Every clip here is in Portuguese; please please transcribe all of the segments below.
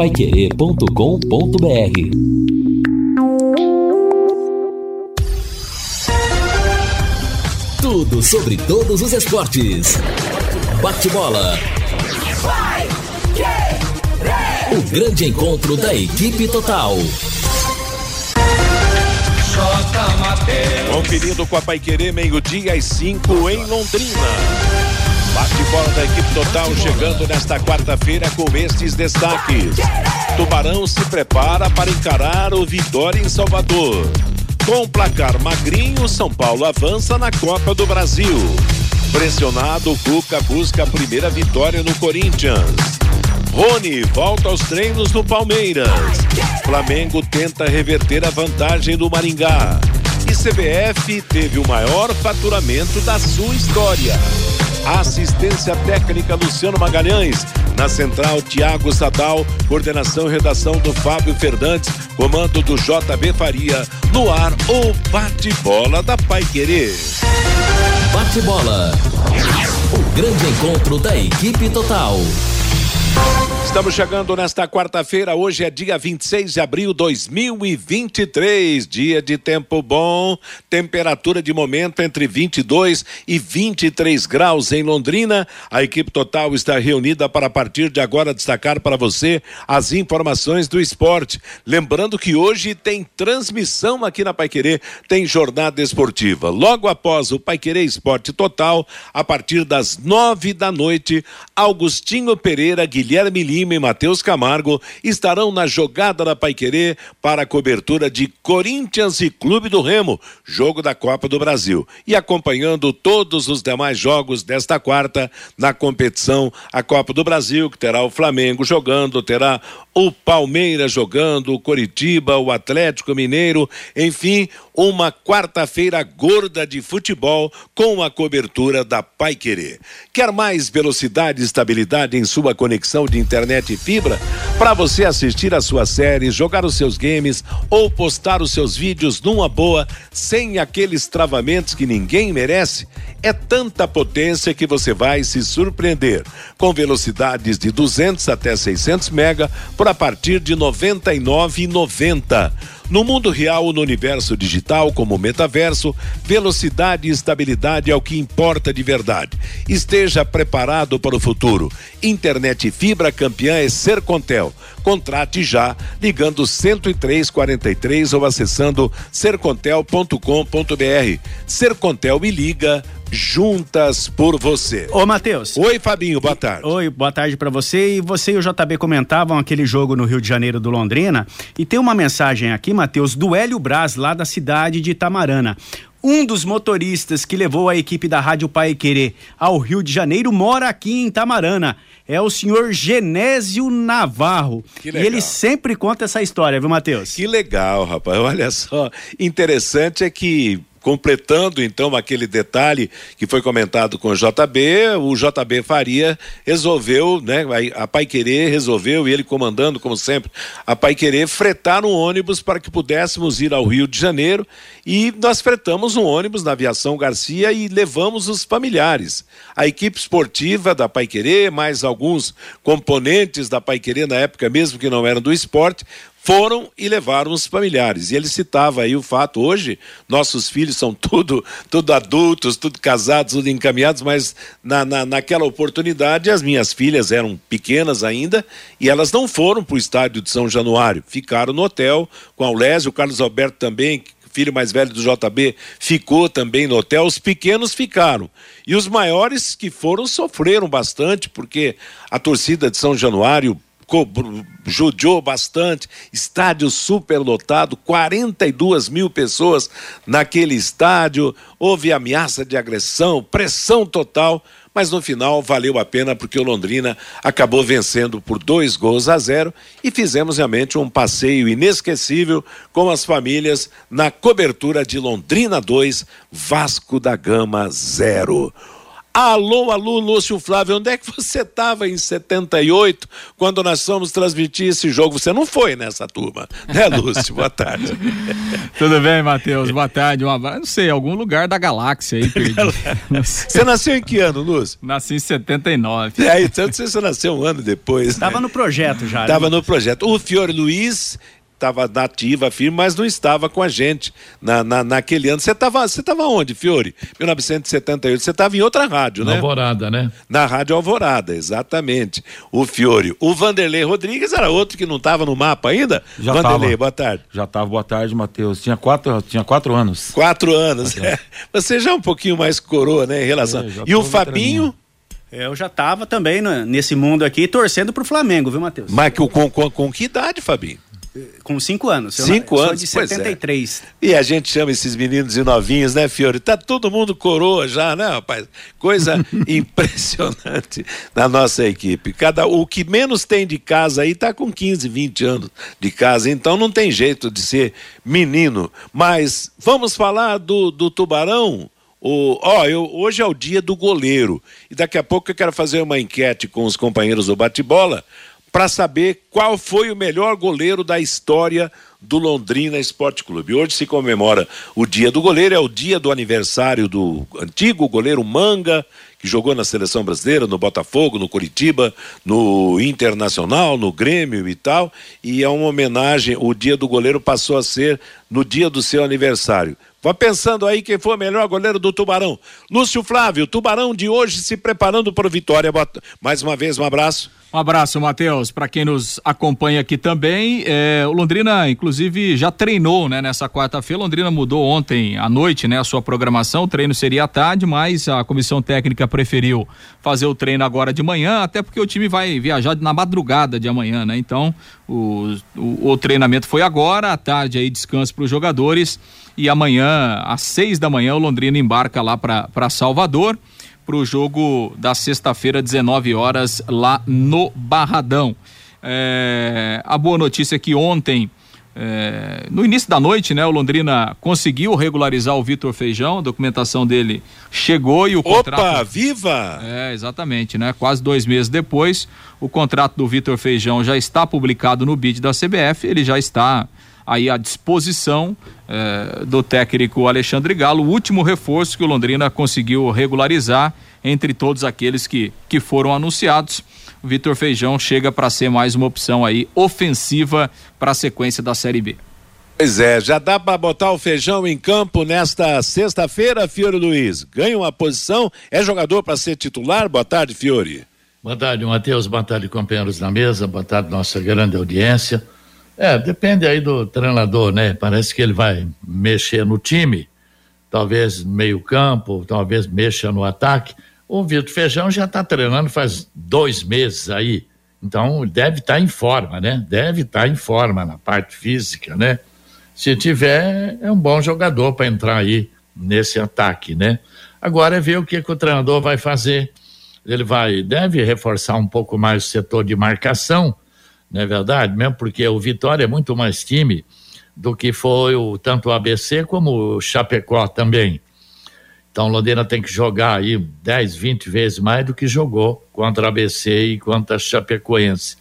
paiquerê.com.br Tudo sobre todos os esportes. Bate-bola. O grande encontro da equipe total. Conferido com a Paiquerê, meio-dia às 5 em Londrina. Bate-bola da equipe total chegando nesta quarta-feira com estes destaques. Tubarão se prepara para encarar o Vitória em Salvador. Com placar magrinho, São Paulo avança na Copa do Brasil. Pressionado, Cuca busca a primeira vitória no Corinthians. Rony volta aos treinos no Palmeiras. Flamengo tenta reverter a vantagem do Maringá. E CBF teve o maior faturamento da sua história. Assistência técnica Luciano Magalhães. Na central, Tiago Sadal. Coordenação e redação do Fábio Fernandes. Comando do JB Faria. No ar, o bate-bola da Pai Querer. Bate-bola. O grande encontro da equipe total. Estamos chegando nesta quarta-feira, hoje é dia 26 de abril de 2023, dia de tempo bom, temperatura de momento entre 22 e 23 graus em Londrina. A equipe total está reunida para a partir de agora destacar para você as informações do esporte. Lembrando que hoje tem transmissão aqui na Paiquerê, tem jornada esportiva. Logo após o Paiquerê Esporte Total, a partir das nove da noite, Augustinho Pereira, Guilherme Lima, e Matheus Camargo estarão na jogada da Paiquerê para a cobertura de Corinthians e Clube do Remo, jogo da Copa do Brasil. E acompanhando todos os demais jogos desta quarta na competição, a Copa do Brasil, que terá o Flamengo jogando, terá o Palmeiras jogando, o Coritiba, o Atlético Mineiro, enfim, uma quarta-feira gorda de futebol com a cobertura da Pai Querer. Quer mais velocidade e estabilidade em sua conexão de internet e fibra? Para você assistir a sua série, jogar os seus games ou postar os seus vídeos numa boa, sem aqueles travamentos que ninguém merece? É tanta potência que você vai se surpreender. Com velocidades de 200 até 600 mega por a partir de R$ 99,90. No mundo real ou no universo digital, como metaverso, velocidade e estabilidade é o que importa de verdade. Esteja preparado para o futuro. Internet fibra campeã é Sercontel. Contrate já ligando 10343 ou acessando sercontel.com.br. Sercontel e liga juntas por você. Ô, Matheus. Oi, Fabinho, boa tarde. Oi, boa tarde para você. E você e o JB comentavam aquele jogo no Rio de Janeiro do Londrina. E tem uma mensagem aqui, Matheus, do Hélio Braz, lá da cidade de Itamarana. Um dos motoristas que levou a equipe da Rádio Pai Querer ao Rio de Janeiro mora aqui em Itamarana. É o senhor Genésio Navarro. E ele sempre conta essa história, viu, Matheus? Que legal, rapaz. Olha só. Interessante é que completando então aquele detalhe que foi comentado com o JB, o JB Faria resolveu, né, a Pai Querer resolveu, e ele comandando, como sempre, a Pai Querer fretar um ônibus para que pudéssemos ir ao Rio de Janeiro e nós fretamos um ônibus na Aviação Garcia e levamos os familiares. A equipe esportiva da Pai Querer, mais alguns componentes da Pai Querer na época mesmo que não eram do esporte, foram e levaram os familiares. E ele citava aí o fato, hoje, nossos filhos são tudo, tudo adultos, tudo casados, tudo encaminhados, mas na, na, naquela oportunidade as minhas filhas eram pequenas ainda e elas não foram para o estádio de São Januário, ficaram no hotel com a Lésio, o Carlos Alberto também, filho mais velho do JB, ficou também no hotel, os pequenos ficaram. E os maiores que foram sofreram bastante, porque a torcida de São Januário judiou bastante, estádio superlotado, 42 mil pessoas naquele estádio, houve ameaça de agressão, pressão total, mas no final valeu a pena porque o Londrina acabou vencendo por dois gols a zero e fizemos realmente um passeio inesquecível com as famílias na cobertura de Londrina 2, Vasco da Gama 0. Alô, alô, Lúcio Flávio, onde é que você estava em 78 quando nós fomos transmitir esse jogo? Você não foi nessa turma, né, Lúcio? Boa tarde. Tudo bem, Matheus? Boa tarde. Um abraço. Não sei, algum lugar da galáxia aí. você nasceu em que ano, Lúcio? Nasci em 79. É, então você nasceu um ano depois. Estava né? no projeto já. Estava né? no projeto. O Fiore Luiz estava nativa, firme, mas não estava com a gente na, na, naquele ano. Você estava você tava onde, Fiore? 1978. Você estava em outra rádio, né? Alvorada, né? Na Rádio Alvorada, exatamente. O Fiore. O Vanderlei Rodrigues era outro que não estava no mapa ainda? Já Vanderlei, tava. boa tarde. Já estava, boa tarde, Matheus. Tinha quatro, tinha quatro anos. Quatro anos, é. Você já é um pouquinho mais coroa, né, em relação. É, e o Fabinho? Eu já estava também nesse mundo aqui torcendo pro Flamengo, viu, Matheus? Mas com, com, com que idade, Fabinho? Com cinco anos. Cinco eu, anos? de 73. É. E a gente chama esses meninos de novinhos, né, Fiore? Tá todo mundo coroa já, né, rapaz? Coisa impressionante na nossa equipe. Cada, o que menos tem de casa aí tá com 15, 20 anos de casa, então não tem jeito de ser menino. Mas vamos falar do, do Tubarão? O, ó, eu, hoje é o dia do goleiro. E daqui a pouco eu quero fazer uma enquete com os companheiros do bate-bola para saber qual foi o melhor goleiro da história do Londrina Esporte Clube. Hoje se comemora o dia do goleiro, é o dia do aniversário do antigo goleiro Manga, que jogou na seleção brasileira, no Botafogo, no Curitiba, no Internacional, no Grêmio e tal. E é uma homenagem, o dia do goleiro passou a ser no dia do seu aniversário. Vá pensando aí quem foi o melhor goleiro do Tubarão. Lúcio Flávio, Tubarão de hoje se preparando para o Vitória. Mais uma vez, um abraço. Um abraço, Matheus. Para quem nos acompanha aqui também, é, o Londrina, inclusive, já treinou né, nessa quarta-feira. Londrina mudou ontem à noite né, a sua programação. O treino seria à tarde, mas a comissão técnica preferiu fazer o treino agora de manhã, até porque o time vai viajar na madrugada de amanhã, né? Então, o, o, o treinamento foi agora, à tarde aí descanso para os jogadores. E amanhã, às seis da manhã, o Londrina embarca lá para Salvador para o jogo da sexta-feira, 19 horas, lá no Barradão. É, a boa notícia é que ontem, é, no início da noite, né, o Londrina conseguiu regularizar o Vitor Feijão, a documentação dele chegou e o Opa, contrato. Opa, viva! É, exatamente, né? Quase dois meses depois, o contrato do Vitor Feijão já está publicado no BID da CBF, ele já está aí à disposição eh, do técnico Alexandre Galo, o último reforço que o Londrina conseguiu regularizar entre todos aqueles que, que foram anunciados. O Vitor Feijão chega para ser mais uma opção aí ofensiva para a sequência da Série B. Pois é, já dá para botar o feijão em campo nesta sexta-feira, Fiore Luiz. Ganha uma posição, é jogador para ser titular? Boa tarde, Fiore. Boa tarde, Matheus. Boa tarde, companheiros na mesa. Boa tarde, nossa grande audiência. É, depende aí do treinador, né? Parece que ele vai mexer no time, talvez meio campo, talvez mexa no ataque. O Vitor Feijão já está treinando faz dois meses aí, então deve estar tá em forma, né? Deve estar tá em forma na parte física, né? Se tiver, é um bom jogador para entrar aí nesse ataque, né? Agora é ver o que, que o treinador vai fazer. Ele vai, deve reforçar um pouco mais o setor de marcação, não é verdade? Mesmo porque o Vitória é muito mais time do que foi o, tanto o ABC como o Chapecó também. Então o Londrina tem que jogar aí 10, 20 vezes mais do que jogou contra a ABC e contra a Chapecoense.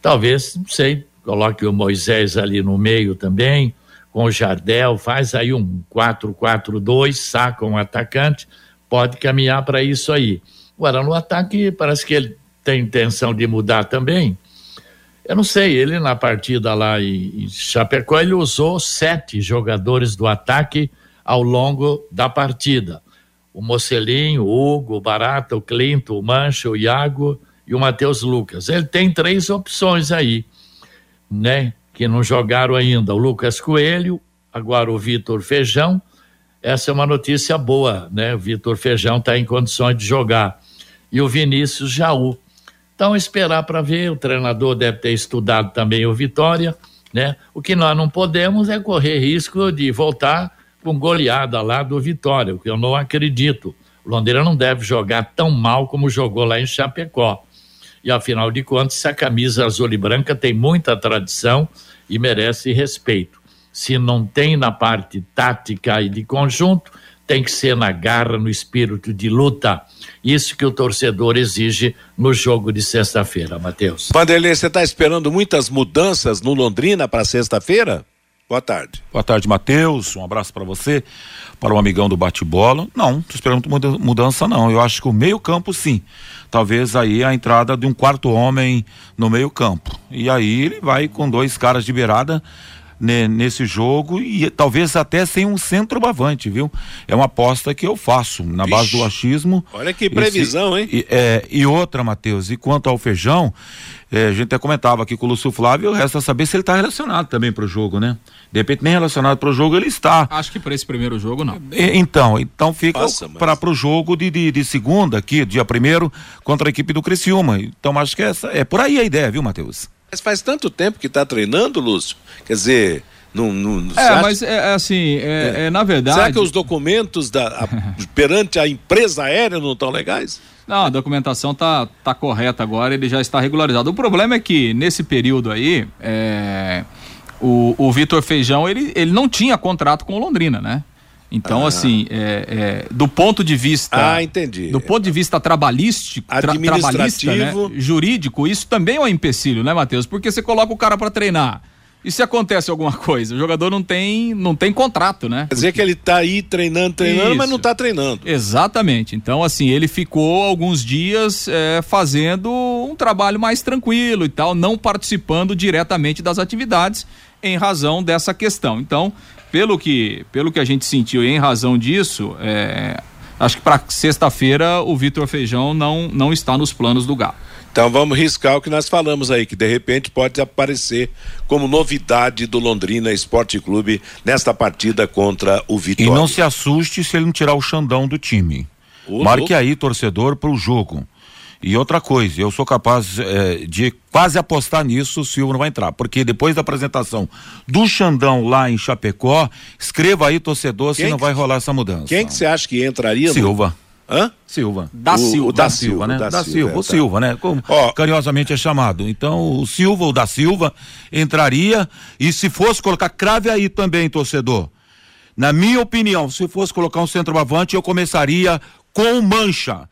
Talvez, não sei, coloque o Moisés ali no meio também, com o Jardel, faz aí um 4-4-2, saca um atacante, pode caminhar para isso aí. Agora, no ataque, parece que ele tem intenção de mudar também eu não sei, ele na partida lá em, Chapecó, ele usou sete jogadores do ataque ao longo da partida. O Mocelinho, o Hugo, o Barata, o Clinton, o Mancha, o Iago e o Matheus Lucas. Ele tem três opções aí, né? Que não jogaram ainda. O Lucas Coelho, agora o Vitor Feijão. Essa é uma notícia boa, né? O Vitor Feijão está em condições de jogar. E o Vinícius Jaú. Então, esperar para ver, o treinador deve ter estudado também o Vitória, né? O que nós não podemos é correr risco de voltar com goleada lá do Vitória, o que eu não acredito. O Londrina não deve jogar tão mal como jogou lá em Chapecó. E afinal de contas, a camisa azul e branca tem muita tradição e merece respeito. Se não tem na parte tática e de conjunto, tem que ser na garra, no espírito de luta. Isso que o torcedor exige no jogo de sexta-feira, Matheus. Vanderlei, você está esperando muitas mudanças no Londrina para sexta-feira? Boa tarde. Boa tarde, Matheus. Um abraço para você, para o amigão do bate-bola. Não, tô esperando mudança não. Eu acho que o meio-campo sim. Talvez aí a entrada de um quarto homem no meio-campo. E aí ele vai com dois caras de beirada né, nesse jogo e talvez até sem um centroavante, viu? É uma aposta que eu faço na Vixe, base do achismo. Olha que previsão, esse, hein? E, é, e outra, Matheus, e quanto ao feijão, é, a gente até comentava aqui com o Lúcio Flávio, resta saber se ele está relacionado também para o jogo, né? De repente, nem relacionado para o jogo ele está. Acho que para esse primeiro jogo, não. É, então, então fica para o jogo de, de, de, segunda, aqui, dia primeiro, contra a equipe do Criciúma. Então, acho que essa é por aí a ideia, viu, Matheus? Mas faz tanto tempo que está treinando, Lúcio. Quer dizer, não, não, é, acha... mas é, é assim, é, é. é, na verdade. Será que os documentos da, a, perante a empresa aérea não estão legais? Não, a documentação tá, tá correta agora, ele já está regularizado. O problema é que nesse período aí, é, o, o Vitor Feijão, ele, ele não tinha contrato com o Londrina, né? Então, ah. assim, é, é, do ponto de vista. Ah, entendi. Do ponto de vista trabalhístico, tra, trabalhista, né? jurídico, isso também é um empecilho, né, Matheus? Porque você coloca o cara para treinar. E se acontece alguma coisa? O jogador não tem, não tem contrato, né? Quer dizer que ele tá aí treinando, treinando, Isso. mas não tá treinando. Exatamente. Então, assim, ele ficou alguns dias é, fazendo um trabalho mais tranquilo e tal, não participando diretamente das atividades em razão dessa questão. Então, pelo que, pelo que a gente sentiu e em razão disso, é, acho que para sexta-feira o Vitor Feijão não, não está nos planos do Galo. Então vamos riscar o que nós falamos aí, que de repente pode aparecer como novidade do Londrina Esporte Clube nesta partida contra o Vitória. E não se assuste se ele não tirar o Xandão do time. O Marque aí, torcedor, para o jogo. E outra coisa, eu sou capaz é, de quase apostar nisso, o Silva não vai entrar, porque depois da apresentação do Xandão lá em Chapecó, escreva aí, torcedor, quem se não que, vai rolar essa mudança. Quem que você acha que entraria? Silva. No... Hã? Silva. Da o, Silva. O da, da Silva, né? Da, da Silva, Silva, o Silva, né? Como oh. carinhosamente é chamado. Então, o Silva, o da Silva, entraria e se fosse colocar, crave aí também, torcedor. Na minha opinião, se fosse colocar um centroavante, eu começaria com Mancha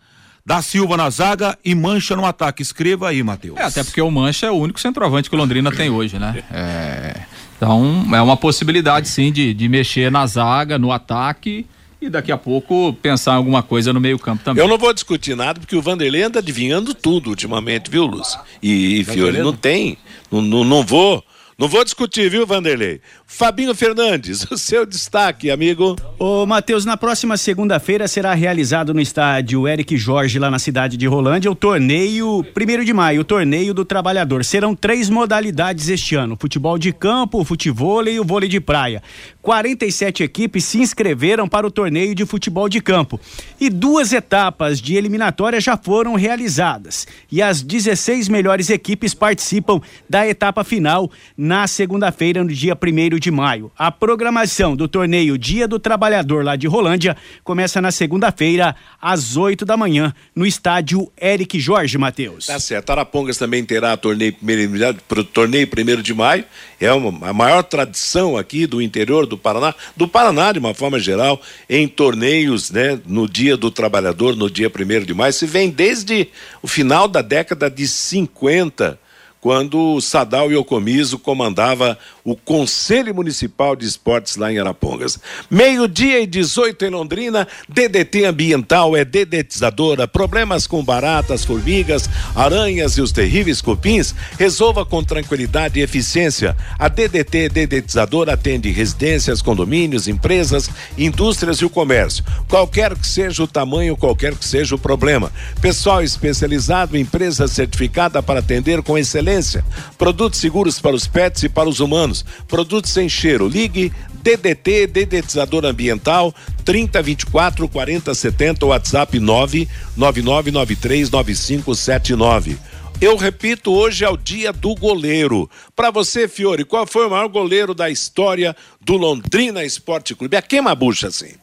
da Silva na zaga e Mancha no ataque. Escreva aí, Matheus. É, até porque o Mancha é o único centroavante que o Londrina tem hoje, né? É, então, é uma possibilidade, sim, de, de mexer na zaga, no ataque e daqui a pouco pensar em alguma coisa no meio-campo também. Eu não vou discutir nada, porque o Vanderlei anda adivinhando tudo ultimamente, viu, Lúcio? E, e Fiore, não tem. Não, não, não vou não vou discutir, viu, Vanderlei? Fabinho Fernandes, o seu destaque, amigo. Ô, Matheus, na próxima segunda-feira será realizado no estádio Eric Jorge, lá na cidade de Rolândia, o torneio, primeiro de maio, o torneio do trabalhador. Serão três modalidades este ano: futebol de campo, futebol e o vôlei de praia. 47 equipes se inscreveram para o torneio de futebol de campo. E duas etapas de eliminatória já foram realizadas. E as 16 melhores equipes participam da etapa final na segunda-feira, no dia 1 de maio. A programação do torneio Dia do Trabalhador lá de Rolândia começa na segunda-feira, às 8 da manhã, no estádio Eric Jorge Matheus. Tá certo. Arapongas também terá torneio primeiro, torneio 1 de maio. É uma, a maior tradição aqui do interior do Paraná, do Paraná de uma forma geral, em torneios, né, no Dia do Trabalhador, no dia 1 de maio. Se vem desde o final da década de 50 quando Sadal Iocomiso comandava o Conselho Municipal de Esportes lá em Arapongas. Meio-dia e 18 em Londrina, DDT Ambiental é dedetizadora. Problemas com baratas, formigas, aranhas e os terríveis cupins, resolva com tranquilidade e eficiência. A DDT Dedetizadora atende residências, condomínios, empresas, indústrias e o comércio. Qualquer que seja o tamanho, qualquer que seja o problema. Pessoal especializado, empresa certificada para atender com excelência excelência. Produtos seguros para os pets e para os humanos. Produtos sem cheiro. Ligue DDT, dedetizador ambiental, 3024 4070, WhatsApp 999939579. Eu repito, hoje é o dia do goleiro. Para você, Fiore, qual foi o maior goleiro da história do Londrina Esporte Clube? A queima bucha, assim.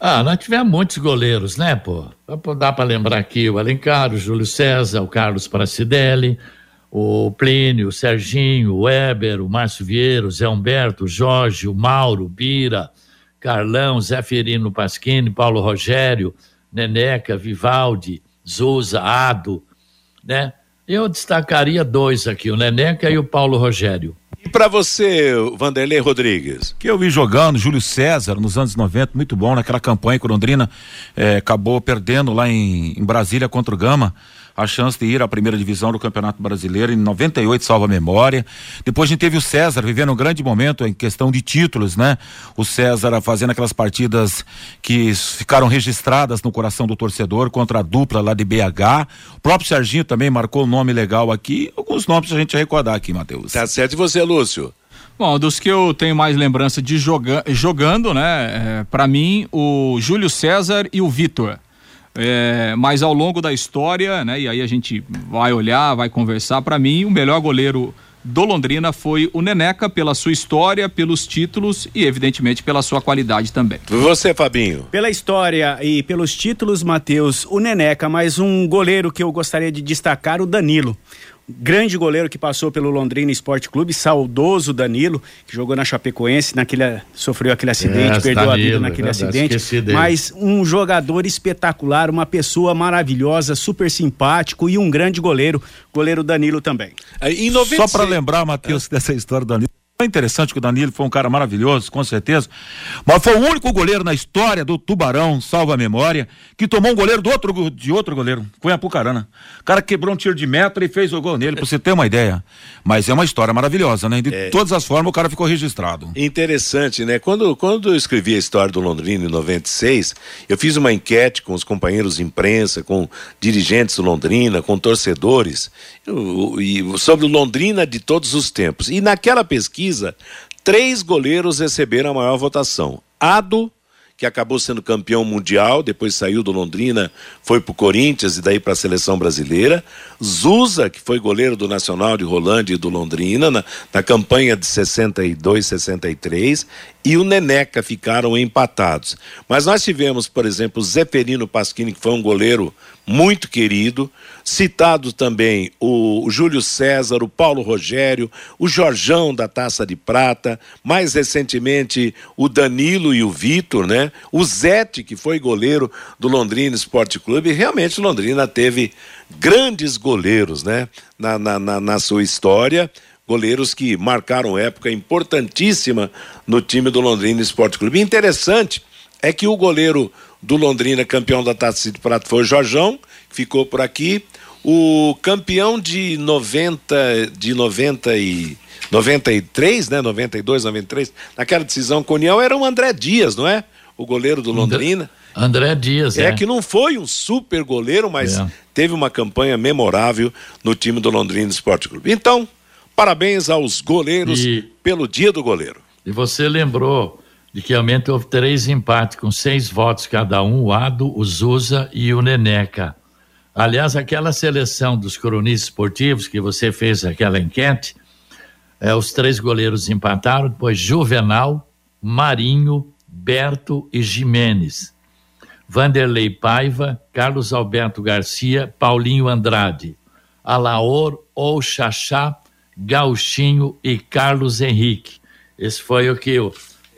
Ah, nós tivemos muitos goleiros, né, pô? Dá para lembrar aqui o Alencar, o Júlio César, o Carlos Pracidelli, o Plínio, o Serginho, o Weber, o Márcio Vieira, o Zé Humberto, o Jorge, o Mauro, o Bira, Carlão, Zé Ferino Pasquini, Paulo Rogério, Neneca, Vivaldi, Zusa, Ado, né? Eu destacaria dois aqui, o Neneca e o Paulo Rogério. E para você, Vanderlei Rodrigues? Que eu vi jogando, Júlio César, nos anos 90, muito bom, naquela campanha que o Londrina eh, acabou perdendo lá em, em Brasília contra o Gama a chance de ir à primeira divisão do Campeonato Brasileiro em 98, salva a memória. Depois a gente teve o César vivendo um grande momento em questão de títulos, né? O César fazendo aquelas partidas que ficaram registradas no coração do torcedor contra a dupla lá de BH. O próprio Serginho também marcou um nome legal aqui. Alguns nomes a gente recordar aqui, Matheus. Tá certo. E você, Lúcio? Bom, dos que eu tenho mais lembrança de joga jogando, né? É, para mim, o Júlio César e o Vitor. É, mas ao longo da história, né? E aí a gente vai olhar, vai conversar. Para mim, o melhor goleiro do Londrina foi o Neneca pela sua história, pelos títulos e evidentemente pela sua qualidade também. Você, Fabinho? Pela história e pelos títulos, Matheus, o Neneca, mas um goleiro que eu gostaria de destacar, o Danilo grande goleiro que passou pelo Londrina Esporte Clube, saudoso Danilo, que jogou na Chapecoense, naquele, sofreu aquele acidente, é, perdeu Danilo, a vida naquele é acidente. Mas um jogador espetacular, uma pessoa maravilhosa, super simpático e um grande goleiro, goleiro Danilo também. Em 96... Só para lembrar, Matheus, é. dessa história do Danilo. É interessante que o Danilo foi um cara maravilhoso, com certeza. Mas foi o único goleiro na história do Tubarão, salva a memória, que tomou um goleiro do outro, de outro goleiro, foi a Pucarana. O cara quebrou um tiro de metro e fez o gol nele, pra você ter uma ideia. Mas é uma história maravilhosa, né? De é. todas as formas, o cara ficou registrado. Interessante, né? Quando, quando eu escrevi a história do Londrina em 96, eu fiz uma enquete com os companheiros de imprensa, com dirigentes do Londrina, com torcedores, eu, sobre o Londrina de todos os tempos. E naquela pesquisa, três goleiros receberam a maior votação. Ado, que acabou sendo campeão mundial, depois saiu do Londrina, foi para o Corinthians e daí para a seleção brasileira. Zusa, que foi goleiro do Nacional de Rolândia e do Londrina, na, na campanha de 62, 63, e o Neneca ficaram empatados. Mas nós tivemos, por exemplo, Zeferino Pasquini, que foi um goleiro muito querido, citado também o Júlio César, o Paulo Rogério, o Jorjão da Taça de Prata, mais recentemente o Danilo e o Vitor, né? O Zete, que foi goleiro do Londrina Esporte Clube, realmente Londrina teve grandes goleiros, né? Na, na, na, na sua história goleiros que marcaram época importantíssima no time do Londrina Esporte Clube. Interessante é que o goleiro do Londrina, campeão da Taça de Prata, foi o Jorjão, que ficou por aqui. O campeão de 90, de 90 e 93, né? 92, 93, naquela decisão com o União era o André Dias, não é? O goleiro do Londrina. André Dias, é. É que não foi um super goleiro, mas é. teve uma campanha memorável no time do Londrina Esporte Clube. Então, Parabéns aos goleiros e, pelo dia do goleiro. E você lembrou de que realmente houve três empates com seis votos cada um, o Ado, o Zusa e o Neneca. Aliás, aquela seleção dos cronistas esportivos que você fez aquela enquete, é, os três goleiros empataram, depois Juvenal, Marinho, Berto e Jimenez. Vanderlei Paiva, Carlos Alberto Garcia, Paulinho Andrade. Alaor ou Xaxá Gauchinho e Carlos Henrique. Esse foi o que.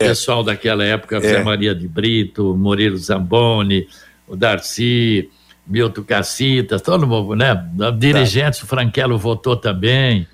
Pessoal daquela época, é. Maria de Brito, Murilo Zamboni, o Darcy, Milton Cacitas, todo mundo, né? Dirigentes, tá. o Franquelo votou também,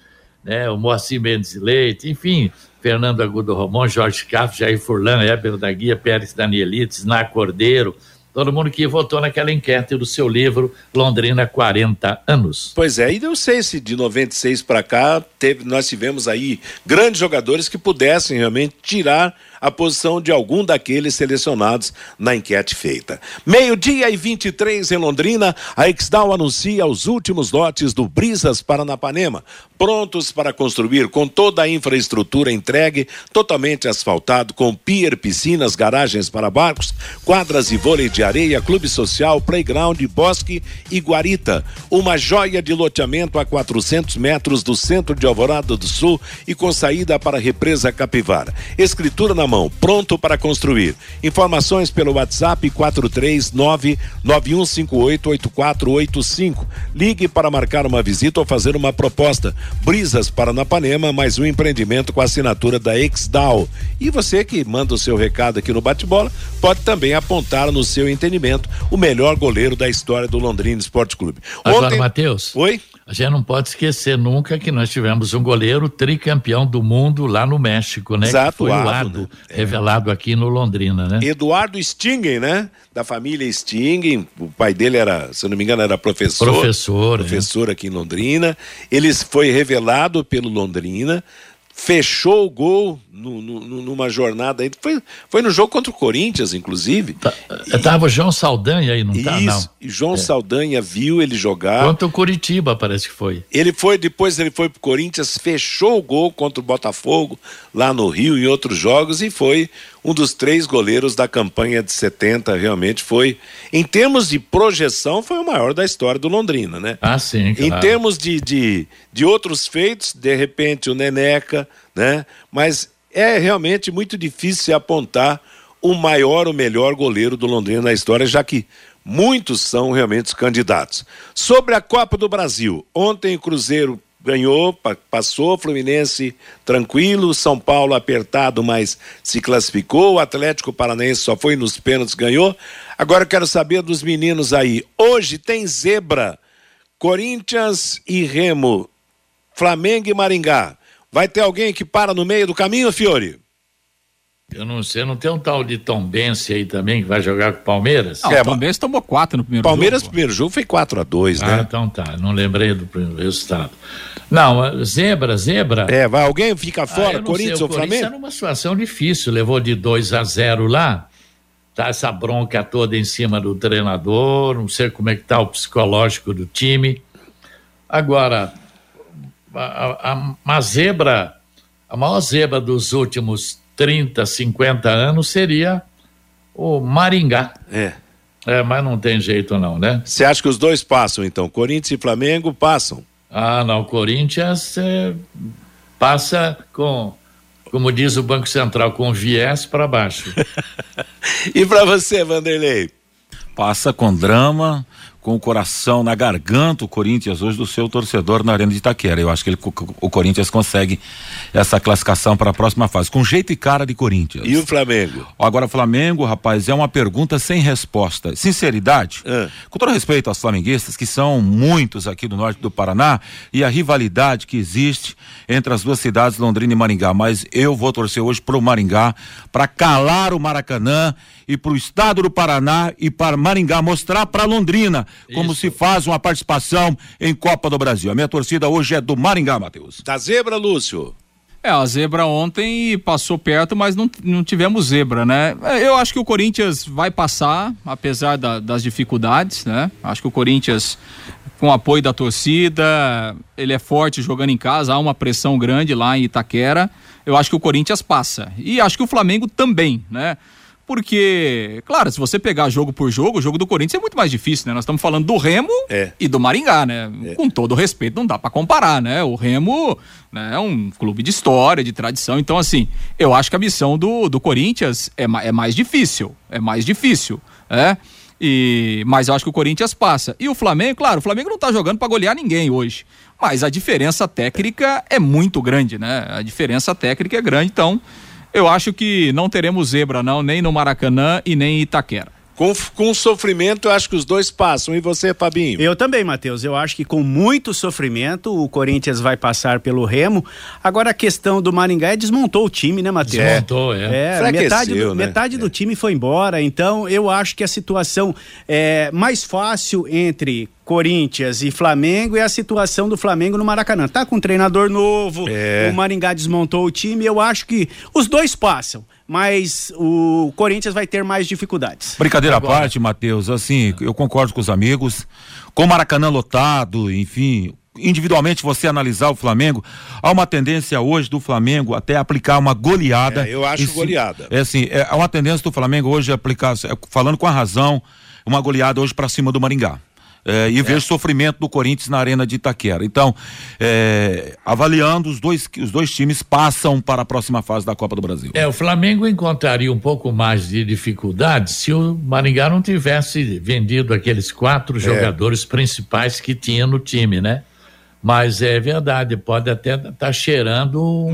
né? O Moacir Mendes Leite, enfim, Fernando Agudo Romão, Jorge Caff, Jair Furlan, Éber da Guia, Pérez Danielites, Ná Cordeiro, todo mundo que votou naquela enquete do seu livro Londrina 40 anos. Pois é, e não sei se de 96 para cá teve, nós tivemos aí grandes jogadores que pudessem realmente tirar a posição de algum daqueles selecionados na enquete feita. Meio-dia e 23 em Londrina, a Exdal anuncia os últimos lotes do Brisas Paranapanema, prontos para construir com toda a infraestrutura entregue, totalmente asfaltado, com pier, piscinas, garagens para barcos, quadras e vôlei de areia, clube social, playground, bosque e guarita. Uma joia de loteamento a 400 metros do centro de Alvorada do Sul e com saída para a represa Capivara. Escritura na mão, pronto para construir. Informações pelo WhatsApp 43991588485. Ligue para marcar uma visita ou fazer uma proposta. Brisas para Napanema, mais um empreendimento com assinatura da Exdal. E você que manda o seu recado aqui no bate-bola, pode também apontar no seu entendimento o melhor goleiro da história do Londrina Esporte Clube. Agora, Ontem... Matheus. Oi? A gente não pode esquecer nunca que nós tivemos um goleiro tricampeão do mundo lá no México, né? Exato, que foi o Ado, né? revelado é. aqui no Londrina, né? Eduardo Stingen, né? Da família Stingen, o pai dele era, se eu não me engano, era professor. Professor. É. Professor é. aqui em Londrina. Ele foi revelado pelo Londrina, fechou o gol no, no, numa jornada aí. Foi, foi no jogo contra o Corinthians, inclusive. Tá, e, tava o João Saldanha aí, não isso, tá? Não. E João é. Saldanha viu ele jogar. Contra o Curitiba, parece que foi. Ele foi, depois ele foi pro Corinthians, fechou o gol contra o Botafogo, lá no Rio, em outros jogos, e foi um dos três goleiros da campanha de 70, realmente foi. Em termos de projeção, foi o maior da história do Londrina, né? Ah, sim. Claro. Em termos de, de, de outros feitos, de repente o Neneca, né? Mas é realmente muito difícil apontar o maior ou melhor goleiro do Londrina na história, já que muitos são realmente os candidatos. Sobre a Copa do Brasil, ontem o Cruzeiro ganhou, passou, Fluminense tranquilo, São Paulo apertado, mas se classificou, o Atlético Paranaense só foi nos pênaltis, ganhou. Agora eu quero saber dos meninos aí, hoje tem zebra, Corinthians e Remo, Flamengo e Maringá. Vai ter alguém que para no meio do caminho, Fiore? Eu não sei, não tem um tal de Tom Bense aí também que vai jogar com o Palmeiras? Não, é, o Tom Bense tomou quatro no primeiro Palmeiras, jogo. Palmeiras, primeiro jogo foi 4 a 2 ah, né? Ah, então tá, não lembrei do resultado. Não, zebra, zebra. É, vai, alguém fica fora, ah, Corinthians sei, ou Flamengo? Corinthians era uma situação difícil, levou de 2 a 0 lá, tá essa bronca toda em cima do treinador, não sei como é que tá o psicológico do time. Agora, a, a, a zebra a maior zebra dos últimos 30, 50 anos seria o Maringá. É. É, mas não tem jeito não, né? Você acha que os dois passam, então? Corinthians e Flamengo passam? Ah, não. Corinthians é, passa com, como diz o Banco Central, com viés para baixo. e para você, Vanderlei? Passa com drama, com o coração na garganta o Corinthians hoje do seu torcedor na Arena de Itaquera. Eu acho que ele, o Corinthians consegue essa classificação para a próxima fase, com jeito e cara de Corinthians. E o Flamengo? Agora, o Flamengo, rapaz, é uma pergunta sem resposta. Sinceridade, ah. com todo respeito aos flamenguistas, que são muitos aqui do norte do Paraná, e a rivalidade que existe entre as duas cidades, Londrina e Maringá, mas eu vou torcer hoje pro Maringá para calar o Maracanã e para o estado do Paraná e para Maringá mostrar para Londrina como Isso. se faz uma participação em Copa do Brasil. A minha torcida hoje é do Maringá, Matheus. Da zebra, Lúcio. É, a zebra ontem passou perto, mas não, não tivemos zebra, né? É, eu acho que o Corinthians vai passar, apesar da, das dificuldades, né? Acho que o Corinthians, com o apoio da torcida, ele é forte jogando em casa, há uma pressão grande lá em Itaquera. Eu acho que o Corinthians passa. E acho que o Flamengo também, né? Porque, claro, se você pegar jogo por jogo, o jogo do Corinthians é muito mais difícil, né? Nós estamos falando do Remo é. e do Maringá, né? É. Com todo respeito, não dá para comparar, né? O Remo né, é um clube de história, de tradição, então assim, eu acho que a missão do, do Corinthians é, é mais difícil, é mais difícil, né? E, mas eu acho que o Corinthians passa. E o Flamengo, claro, o Flamengo não tá jogando para golear ninguém hoje. Mas a diferença técnica é muito grande, né? A diferença técnica é grande, então eu acho que não teremos zebra, não, nem no Maracanã e nem em Itaquera. Com, com sofrimento, eu acho que os dois passam. E você, Fabinho? Eu também, Matheus. Eu acho que com muito sofrimento o Corinthians vai passar pelo Remo. Agora a questão do Maringá é desmontou o time, né, Matheus? Desmontou, é. é metade do, né? metade do é. time foi embora. Então eu acho que a situação é mais fácil entre Corinthians e Flamengo é a situação do Flamengo no Maracanã. Tá com um treinador novo, é. o Maringá desmontou o time. Eu acho que os dois passam mas o Corinthians vai ter mais dificuldades. Brincadeira à parte, Matheus, assim, eu concordo com os amigos. Com o Maracanã lotado, enfim, individualmente você analisar o Flamengo, há uma tendência hoje do Flamengo até aplicar uma goleada. É, eu acho Esse, goleada. É assim, é uma tendência do Flamengo hoje aplicar, é, falando com a razão, uma goleada hoje para cima do Maringá. É, e ver o sofrimento do Corinthians na Arena de Itaquera. Então, é, avaliando, os dois, os dois times passam para a próxima fase da Copa do Brasil. É, o Flamengo encontraria um pouco mais de dificuldade se o Maringá não tivesse vendido aqueles quatro é. jogadores principais que tinha no time, né? Mas é verdade, pode até estar tá cheirando um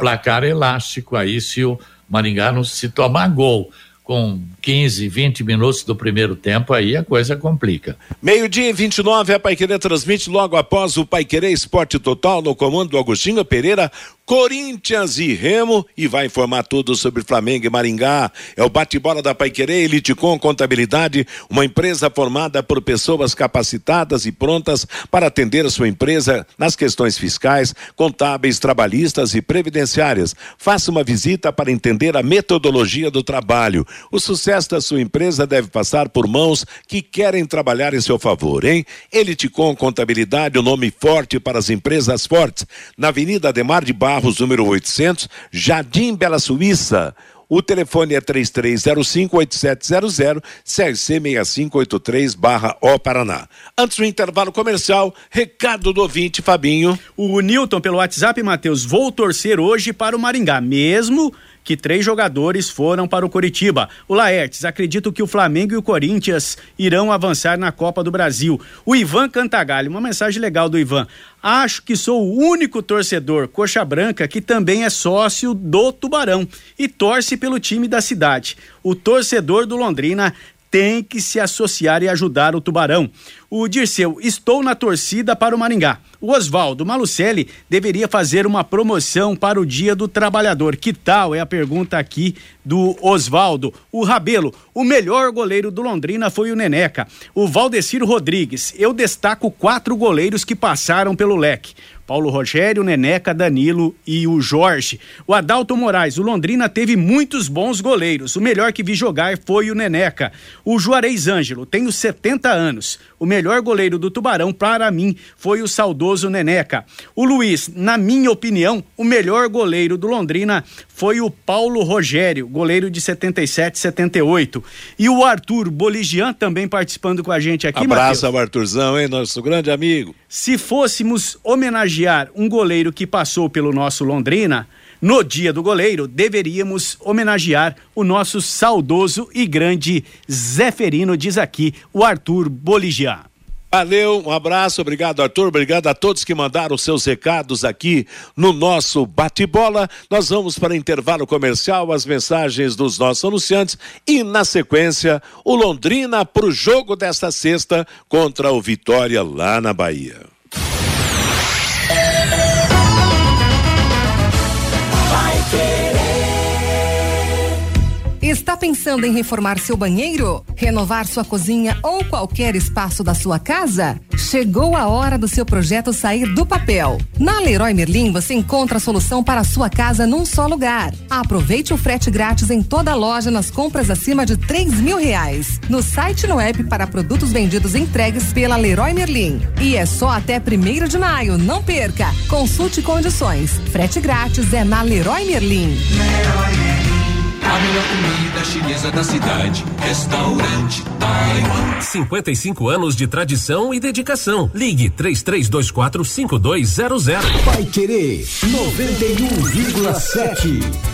placar elástico aí se o Maringá não se tomar gol com 15, 20 minutos do primeiro tempo, aí a coisa complica. Meio-dia e 29, a Paiquerê transmite logo após o Paiquerê Esporte Total no comando do Agostinho Pereira, Corinthians e Remo e vai informar tudo sobre Flamengo e Maringá. É o bate-bola da Paiquerê Elite com Contabilidade, uma empresa formada por pessoas capacitadas e prontas para atender a sua empresa nas questões fiscais, contábeis, trabalhistas e previdenciárias. Faça uma visita para entender a metodologia do trabalho. O sucesso da sua empresa deve passar por mãos que querem trabalhar em seu favor, hein? Elite com Contabilidade, o um nome forte para as empresas fortes. Na Avenida Ademar de Barros Barros, número 800, Jardim Bela Suíça. O telefone é 3305-8700, CRC 6583 barra O Paraná. Antes do intervalo comercial, recado do ouvinte, Fabinho. O Newton pelo WhatsApp, Matheus, vou torcer hoje para o Maringá, mesmo que três jogadores foram para o Coritiba. O Laertes, acredito que o Flamengo e o Corinthians irão avançar na Copa do Brasil. O Ivan Cantagalho, uma mensagem legal do Ivan. Acho que sou o único torcedor coxa branca que também é sócio do Tubarão e torce pelo time da cidade. O torcedor do Londrina tem que se associar e ajudar o Tubarão. O Dirceu, estou na torcida para o Maringá. O Oswaldo Malucelli deveria fazer uma promoção para o Dia do Trabalhador. Que tal? É a pergunta aqui do Oswaldo. O Rabelo, o melhor goleiro do Londrina foi o Neneca. O Valdeciro Rodrigues, eu destaco quatro goleiros que passaram pelo leque. Paulo Rogério, Neneca, Danilo e o Jorge. O Adalto Moraes, o Londrina teve muitos bons goleiros. O melhor que vi jogar foi o Neneca. O Juarez Ângelo, tenho 70 anos. O melhor goleiro do Tubarão, para mim, foi o saudoso Neneca. O Luiz, na minha opinião, o melhor goleiro do Londrina foi o Paulo Rogério, goleiro de 77, 78. E o Arthur Boligian também participando com a gente aqui, Abraço ao Arthurzão, hein, nosso grande amigo. Se fôssemos homenagear um goleiro que passou pelo nosso Londrina, no dia do goleiro, deveríamos homenagear o nosso saudoso e grande Zeferino, diz aqui o Arthur Boligian. Valeu, um abraço, obrigado Arthur, obrigado a todos que mandaram seus recados aqui no nosso bate-bola. Nós vamos para intervalo comercial, as mensagens dos nossos anunciantes e na sequência o Londrina para o jogo desta sexta contra o Vitória lá na Bahia. Está pensando em reformar seu banheiro? Renovar sua cozinha ou qualquer espaço da sua casa? Chegou a hora do seu projeto sair do papel. Na Leroy Merlin você encontra a solução para a sua casa num só lugar. Aproveite o frete grátis em toda a loja nas compras acima de três mil reais. No site no app para produtos vendidos entregues pela Leroy Merlin. E é só até primeiro de maio, não perca. Consulte condições. Frete grátis é na Leroy Merlin. Leroy Merlin. A melhor comida chinesa da cidade. Restaurante Taiwan. 55 anos de tradição e dedicação. Ligue 3324 5200. Vai querer 91,7.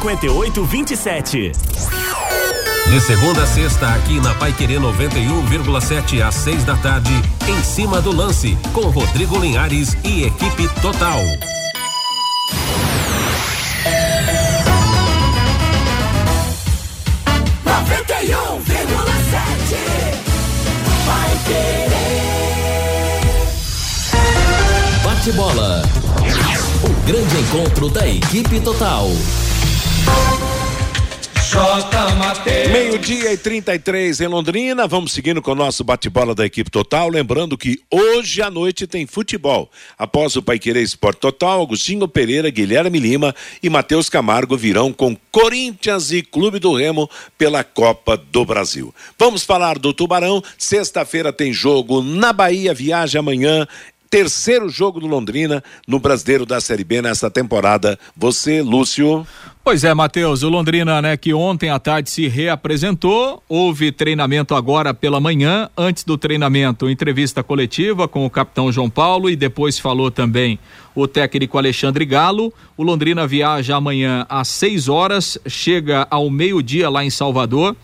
5827. De segunda a sexta, aqui na Pai Querer 91,7 às 6 da tarde, em cima do lance, com Rodrigo Linhares e equipe total. Bate bola. O grande encontro da equipe total. Meio-dia e 33 em Londrina. Vamos seguindo com o nosso bate-bola da equipe total. Lembrando que hoje à noite tem futebol. Após o Pai Querer Esporte Total, Agostinho Pereira, Guilherme Lima e Matheus Camargo virão com Corinthians e Clube do Remo pela Copa do Brasil. Vamos falar do Tubarão. Sexta-feira tem jogo na Bahia, viaja amanhã terceiro jogo do Londrina no Brasileiro da Série B nesta temporada. Você, Lúcio. Pois é, Matheus, o Londrina, né, que ontem à tarde se reapresentou, houve treinamento agora pela manhã, antes do treinamento, entrevista coletiva com o capitão João Paulo e depois falou também o técnico Alexandre Galo. O Londrina viaja amanhã às 6 horas, chega ao meio-dia lá em Salvador.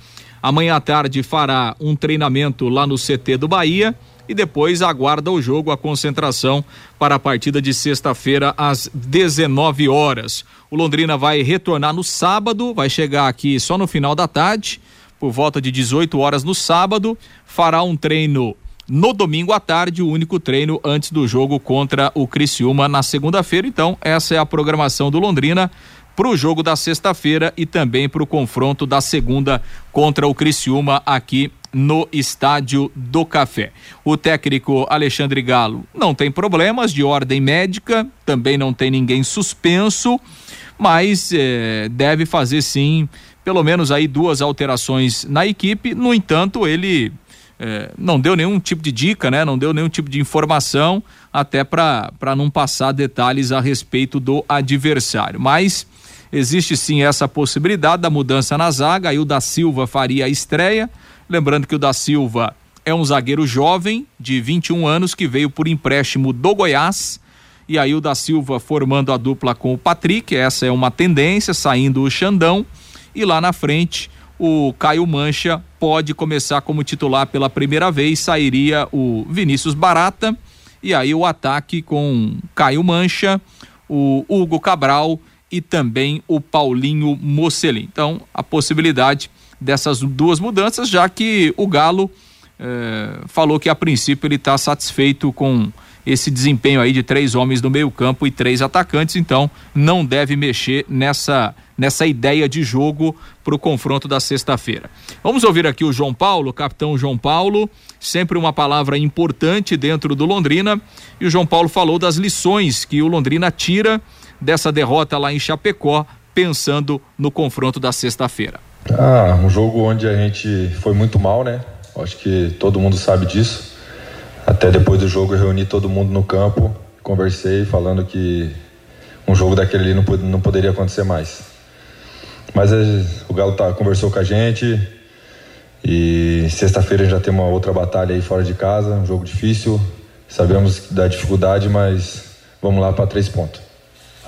Amanhã à tarde fará um treinamento lá no CT do Bahia e depois aguarda o jogo, a concentração para a partida de sexta-feira às 19 horas. O Londrina vai retornar no sábado, vai chegar aqui só no final da tarde, por volta de 18 horas no sábado, fará um treino no domingo à tarde, o único treino antes do jogo contra o Criciúma na segunda-feira. Então, essa é a programação do Londrina para o jogo da sexta-feira e também para o confronto da segunda contra o Criciúma aqui no Estádio do Café. O técnico Alexandre Galo não tem problemas de ordem médica, também não tem ninguém suspenso, mas eh, deve fazer sim pelo menos aí duas alterações na equipe. No entanto, ele eh, não deu nenhum tipo de dica, né? Não deu nenhum tipo de informação, até para não passar detalhes a respeito do adversário. Mas existe sim essa possibilidade da mudança na zaga. Aí o da Silva faria a estreia Lembrando que o da Silva é um zagueiro jovem, de 21 anos, que veio por empréstimo do Goiás. E aí o da Silva formando a dupla com o Patrick, essa é uma tendência, saindo o Xandão. E lá na frente, o Caio Mancha pode começar como titular pela primeira vez, sairia o Vinícius Barata. E aí o ataque com Caio Mancha, o Hugo Cabral e também o Paulinho Mocelin. Então, a possibilidade dessas duas mudanças, já que o Galo eh, falou que a princípio ele está satisfeito com esse desempenho aí de três homens no meio campo e três atacantes, então não deve mexer nessa nessa ideia de jogo para o confronto da sexta-feira. Vamos ouvir aqui o João Paulo, capitão João Paulo, sempre uma palavra importante dentro do Londrina, e o João Paulo falou das lições que o Londrina tira dessa derrota lá em Chapecó, pensando no confronto da sexta-feira. Ah, um jogo onde a gente foi muito mal, né? Acho que todo mundo sabe disso. Até depois do jogo eu reuni todo mundo no campo, conversei falando que um jogo daquele ali não, não poderia acontecer mais. Mas eh, o Galo tá, conversou com a gente e sexta-feira já tem uma outra batalha aí fora de casa, um jogo difícil. Sabemos da dificuldade, mas vamos lá para três pontos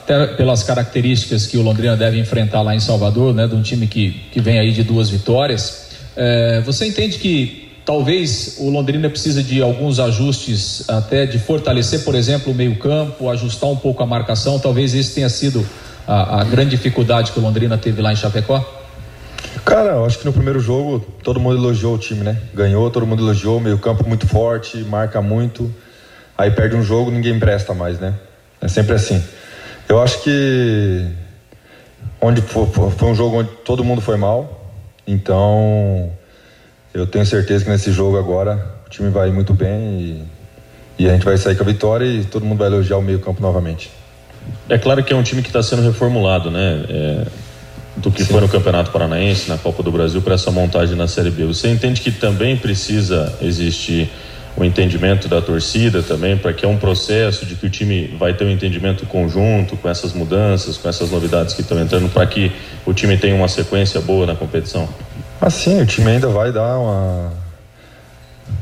até pelas características que o Londrina deve enfrentar lá em Salvador, né, de um time que, que vem aí de duas vitórias. É, você entende que talvez o Londrina precisa de alguns ajustes, até de fortalecer, por exemplo, o meio-campo, ajustar um pouco a marcação? Talvez esse tenha sido a, a grande dificuldade que o Londrina teve lá em Chapecó? Cara, eu acho que no primeiro jogo todo mundo elogiou o time, né? Ganhou, todo mundo elogiou, meio campo muito forte, marca muito. Aí perde um jogo, ninguém presta mais, né? É sempre assim. Eu acho que onde foi, foi, um jogo onde todo mundo foi mal, então eu tenho certeza que nesse jogo agora o time vai muito bem e, e a gente vai sair com a vitória e todo mundo vai elogiar o meio campo novamente. É claro que é um time que está sendo reformulado, né? É, do que Sim. foi no Campeonato Paranaense, na Copa do Brasil, para essa montagem na Série B. Você entende que também precisa existir o entendimento da torcida também, para que é um processo de que o time vai ter um entendimento conjunto com essas mudanças, com essas novidades que estão entrando, para que o time tenha uma sequência boa na competição? Assim, o time ainda vai dar uma.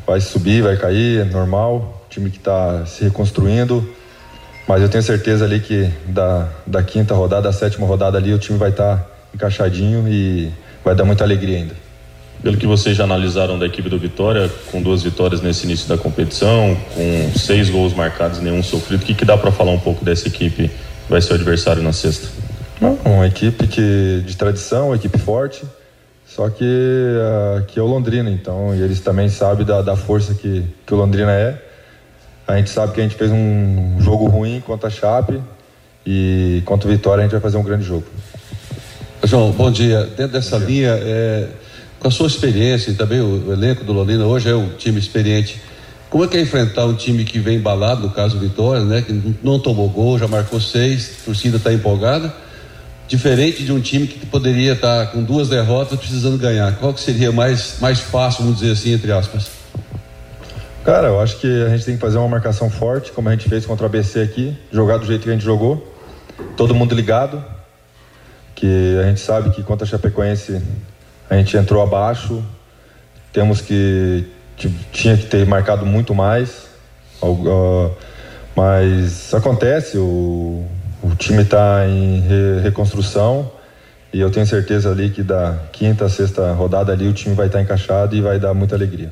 Vai subir, vai cair, é normal. O time que está se reconstruindo. Mas eu tenho certeza ali que da, da quinta rodada, da sétima rodada ali, o time vai estar tá encaixadinho e vai dar muita alegria ainda pelo que vocês já analisaram da equipe do Vitória, com duas vitórias nesse início da competição, com seis gols marcados e nenhum sofrido, o que, que dá para falar um pouco dessa equipe que vai ser o adversário na sexta? Não, uma equipe que, de tradição, uma equipe forte, Só que uh, que é o Londrina, então, e eles também sabem da, da força que, que o Londrina é. A gente sabe que a gente fez um jogo ruim contra a Chape e contra o Vitória a gente vai fazer um grande jogo. João, bom dia. Dentro dessa linha, é, com a sua experiência e também o, o elenco do Londrina, hoje é um time experiente. Como é que é enfrentar um time que vem embalado, no caso Vitória, né? Que não tomou gol, já marcou seis, a torcida está empolgada diferente de um time que poderia estar com duas derrotas precisando ganhar? Qual que seria mais, mais fácil, vamos dizer assim, entre aspas? Cara, eu acho que a gente tem que fazer uma marcação forte, como a gente fez contra a BC aqui, jogar do jeito que a gente jogou, todo mundo ligado, que a gente sabe que contra a Chapecoense a gente entrou abaixo, temos que tinha que ter marcado muito mais, mas acontece, o, o time está em re reconstrução e eu tenho certeza ali que da quinta sexta rodada ali o time vai estar tá encaixado e vai dar muita alegria.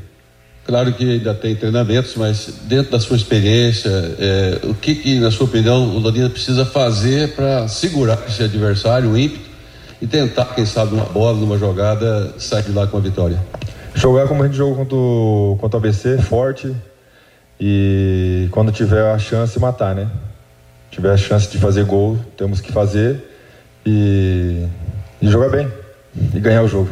Claro que ainda tem treinamentos, mas dentro da sua experiência, é, o que, que, na sua opinião, o Londrina precisa fazer para segurar esse adversário, o ímpeto, e tentar, quem sabe, uma bola, numa jogada, sair de lá com a vitória? Jogar como a gente jogou contra o, contra o ABC, forte, e quando tiver a chance, matar, né? tiver a chance de fazer gol, temos que fazer e, e jogar bem e ganhar o jogo.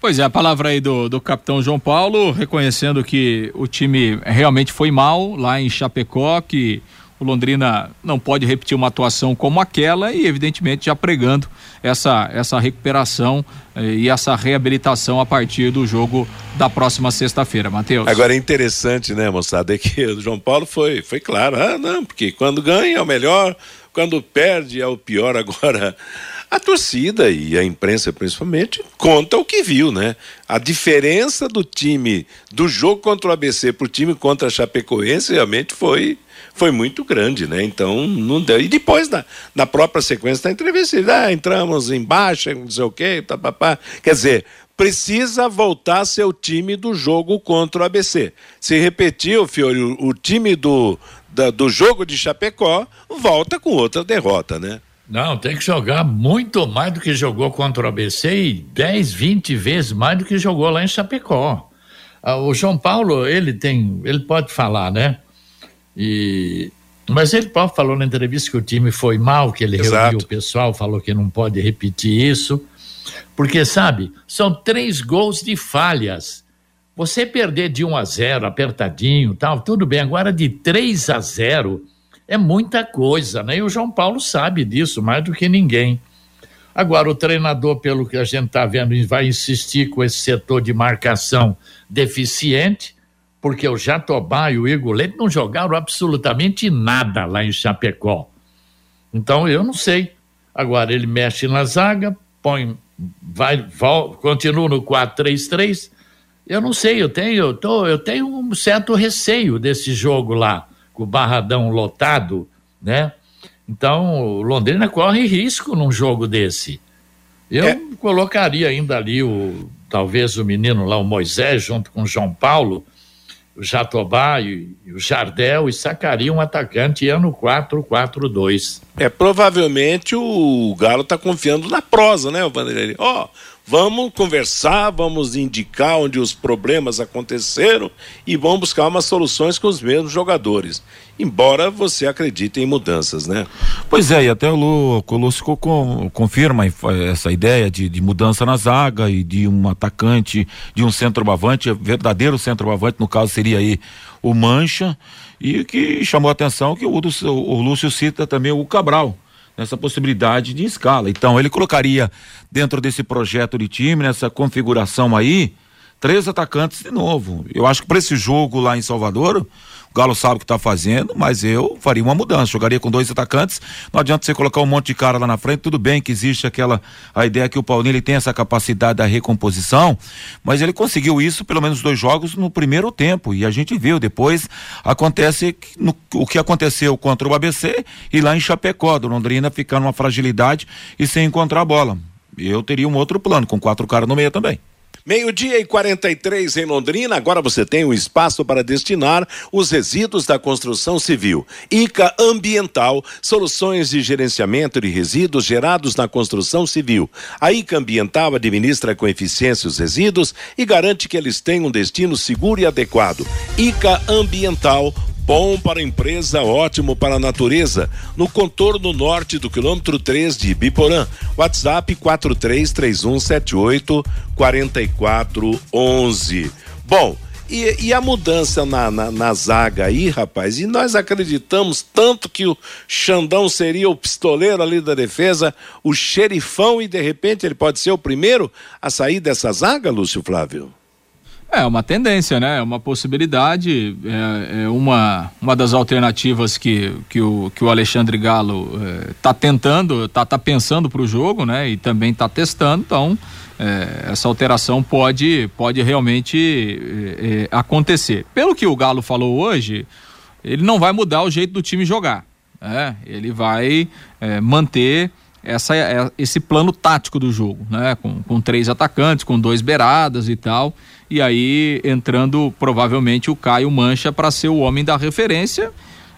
Pois é, a palavra aí do, do capitão João Paulo, reconhecendo que o time realmente foi mal lá em Chapecó, que o Londrina não pode repetir uma atuação como aquela e, evidentemente, já pregando essa, essa recuperação eh, e essa reabilitação a partir do jogo da próxima sexta-feira, Matheus. Agora é interessante, né, moçada, é que o João Paulo foi, foi claro, ah, não, porque quando ganha é o melhor, quando perde é o pior. Agora, a torcida e a imprensa principalmente conta o que viu, né? A diferença do time do jogo contra o ABC para o time contra a Chapecoense realmente foi foi muito grande, né? Então não deu. E depois na, na própria sequência da entrevista, ele, ah, entramos em baixa, não sei o quê, tá, pá, pá. quer dizer, precisa voltar seu time do jogo contra o ABC. Se repetiu, Fiore, o, o time do, da, do jogo de Chapecó volta com outra derrota, né? Não, tem que jogar muito mais do que jogou contra o ABC e 10, 20 vezes mais do que jogou lá em Chapecó. Ah, o João Paulo, ele tem, ele pode falar, né? E mas ele próprio falou na entrevista que o time foi mal, que ele Exato. reuniu o pessoal, falou que não pode repetir isso. Porque, sabe, são três gols de falhas. Você perder de 1 a 0 apertadinho tal, tudo bem. Agora de 3 a 0 é muita coisa, né? E o João Paulo sabe disso mais do que ninguém. Agora, o treinador, pelo que a gente está vendo, vai insistir com esse setor de marcação deficiente porque o Jatobá e o Igor Leite não jogaram absolutamente nada lá em Chapecó. Então eu não sei. Agora ele mexe na zaga, põe, vai, volta, continua no 4-3-3. Eu não sei, eu tenho, eu, tô, eu tenho um certo receio desse jogo lá, com o Barradão lotado, né? Então, o Londrina corre risco num jogo desse. Eu é. colocaria ainda ali o talvez o menino lá, o Moisés, junto com o João Paulo, o Jatobá e, o Jardel e sacaria um atacante ano 4-4-2. É, provavelmente o Galo está confiando na prosa, né, Vanderlei? Ó, oh, vamos conversar, vamos indicar onde os problemas aconteceram e vamos buscar umas soluções com os mesmos jogadores. Embora você acredite em mudanças, né? Pois é, e até o, Lu, o Lúcio com, confirma essa ideia de, de, mudança na zaga e de um atacante, de um centroavante, verdadeiro centroavante, no caso seria aí o Mancha, e que chamou a atenção que o, o, o Lúcio cita também o Cabral, nessa possibilidade de escala. Então, ele colocaria dentro desse projeto de time, nessa configuração aí, três atacantes de novo. Eu acho que para esse jogo lá em Salvador, o Galo sabe o que está fazendo, mas eu faria uma mudança. Jogaria com dois atacantes. Não adianta você colocar um monte de cara lá na frente. Tudo bem que existe aquela a ideia que o Paulinho ele tem essa capacidade da recomposição, mas ele conseguiu isso pelo menos dois jogos no primeiro tempo e a gente viu depois acontece no, o que aconteceu contra o ABC e lá em Chapecó, do Londrina ficar numa fragilidade e sem encontrar a bola. Eu teria um outro plano com quatro caras no meio também. Meio-dia e 43 em Londrina. Agora você tem um espaço para destinar os resíduos da construção civil. ICA Ambiental, soluções de gerenciamento de resíduos gerados na construção civil. A ICA Ambiental administra com eficiência os resíduos e garante que eles tenham um destino seguro e adequado. ICA Ambiental Bom para a empresa, ótimo para a natureza. No contorno norte do quilômetro 3 de Biporã. WhatsApp 433178 4411. Bom, e, e, a mudança na, na, na, zaga aí, rapaz? E nós acreditamos tanto que o Xandão seria o pistoleiro ali da defesa, o xerifão, e de repente ele pode ser o primeiro a sair dessa zaga, Lúcio Flávio? É uma tendência, né? É uma possibilidade, é, é, uma, uma das alternativas que, que, o, que o Alexandre Galo está é, tentando, está tá pensando para o jogo, né? E também está testando, então é, essa alteração pode, pode realmente é, é, acontecer. Pelo que o Galo falou hoje, ele não vai mudar o jeito do time jogar, né? Ele vai manter essa, esse plano tático do jogo, né? Com, com três atacantes, com dois beiradas e tal e aí entrando provavelmente o Caio Mancha para ser o homem da referência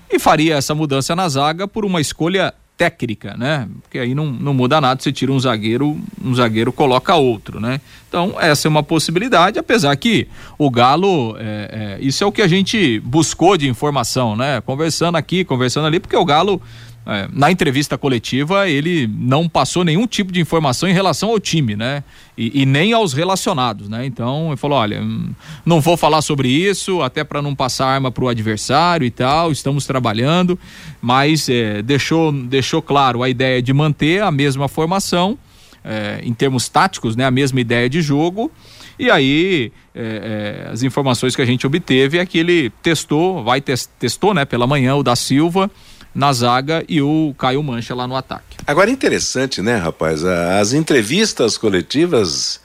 e faria essa mudança na zaga por uma escolha técnica, né? Porque aí não, não muda nada, você tira um zagueiro, um zagueiro coloca outro, né? Então essa é uma possibilidade, apesar que o Galo, é, é, isso é o que a gente buscou de informação, né? Conversando aqui, conversando ali, porque o Galo é, na entrevista coletiva, ele não passou nenhum tipo de informação em relação ao time, né? E, e nem aos relacionados, né? Então, ele falou: olha, hum, não vou falar sobre isso, até para não passar arma para o adversário e tal, estamos trabalhando, mas é, deixou, deixou claro a ideia de manter a mesma formação, é, em termos táticos, né? A mesma ideia de jogo. E aí, é, é, as informações que a gente obteve é que ele testou, vai test, testou, né, pela manhã o da Silva na zaga e o Caio Mancha lá no ataque. Agora interessante, né, rapaz? As entrevistas coletivas,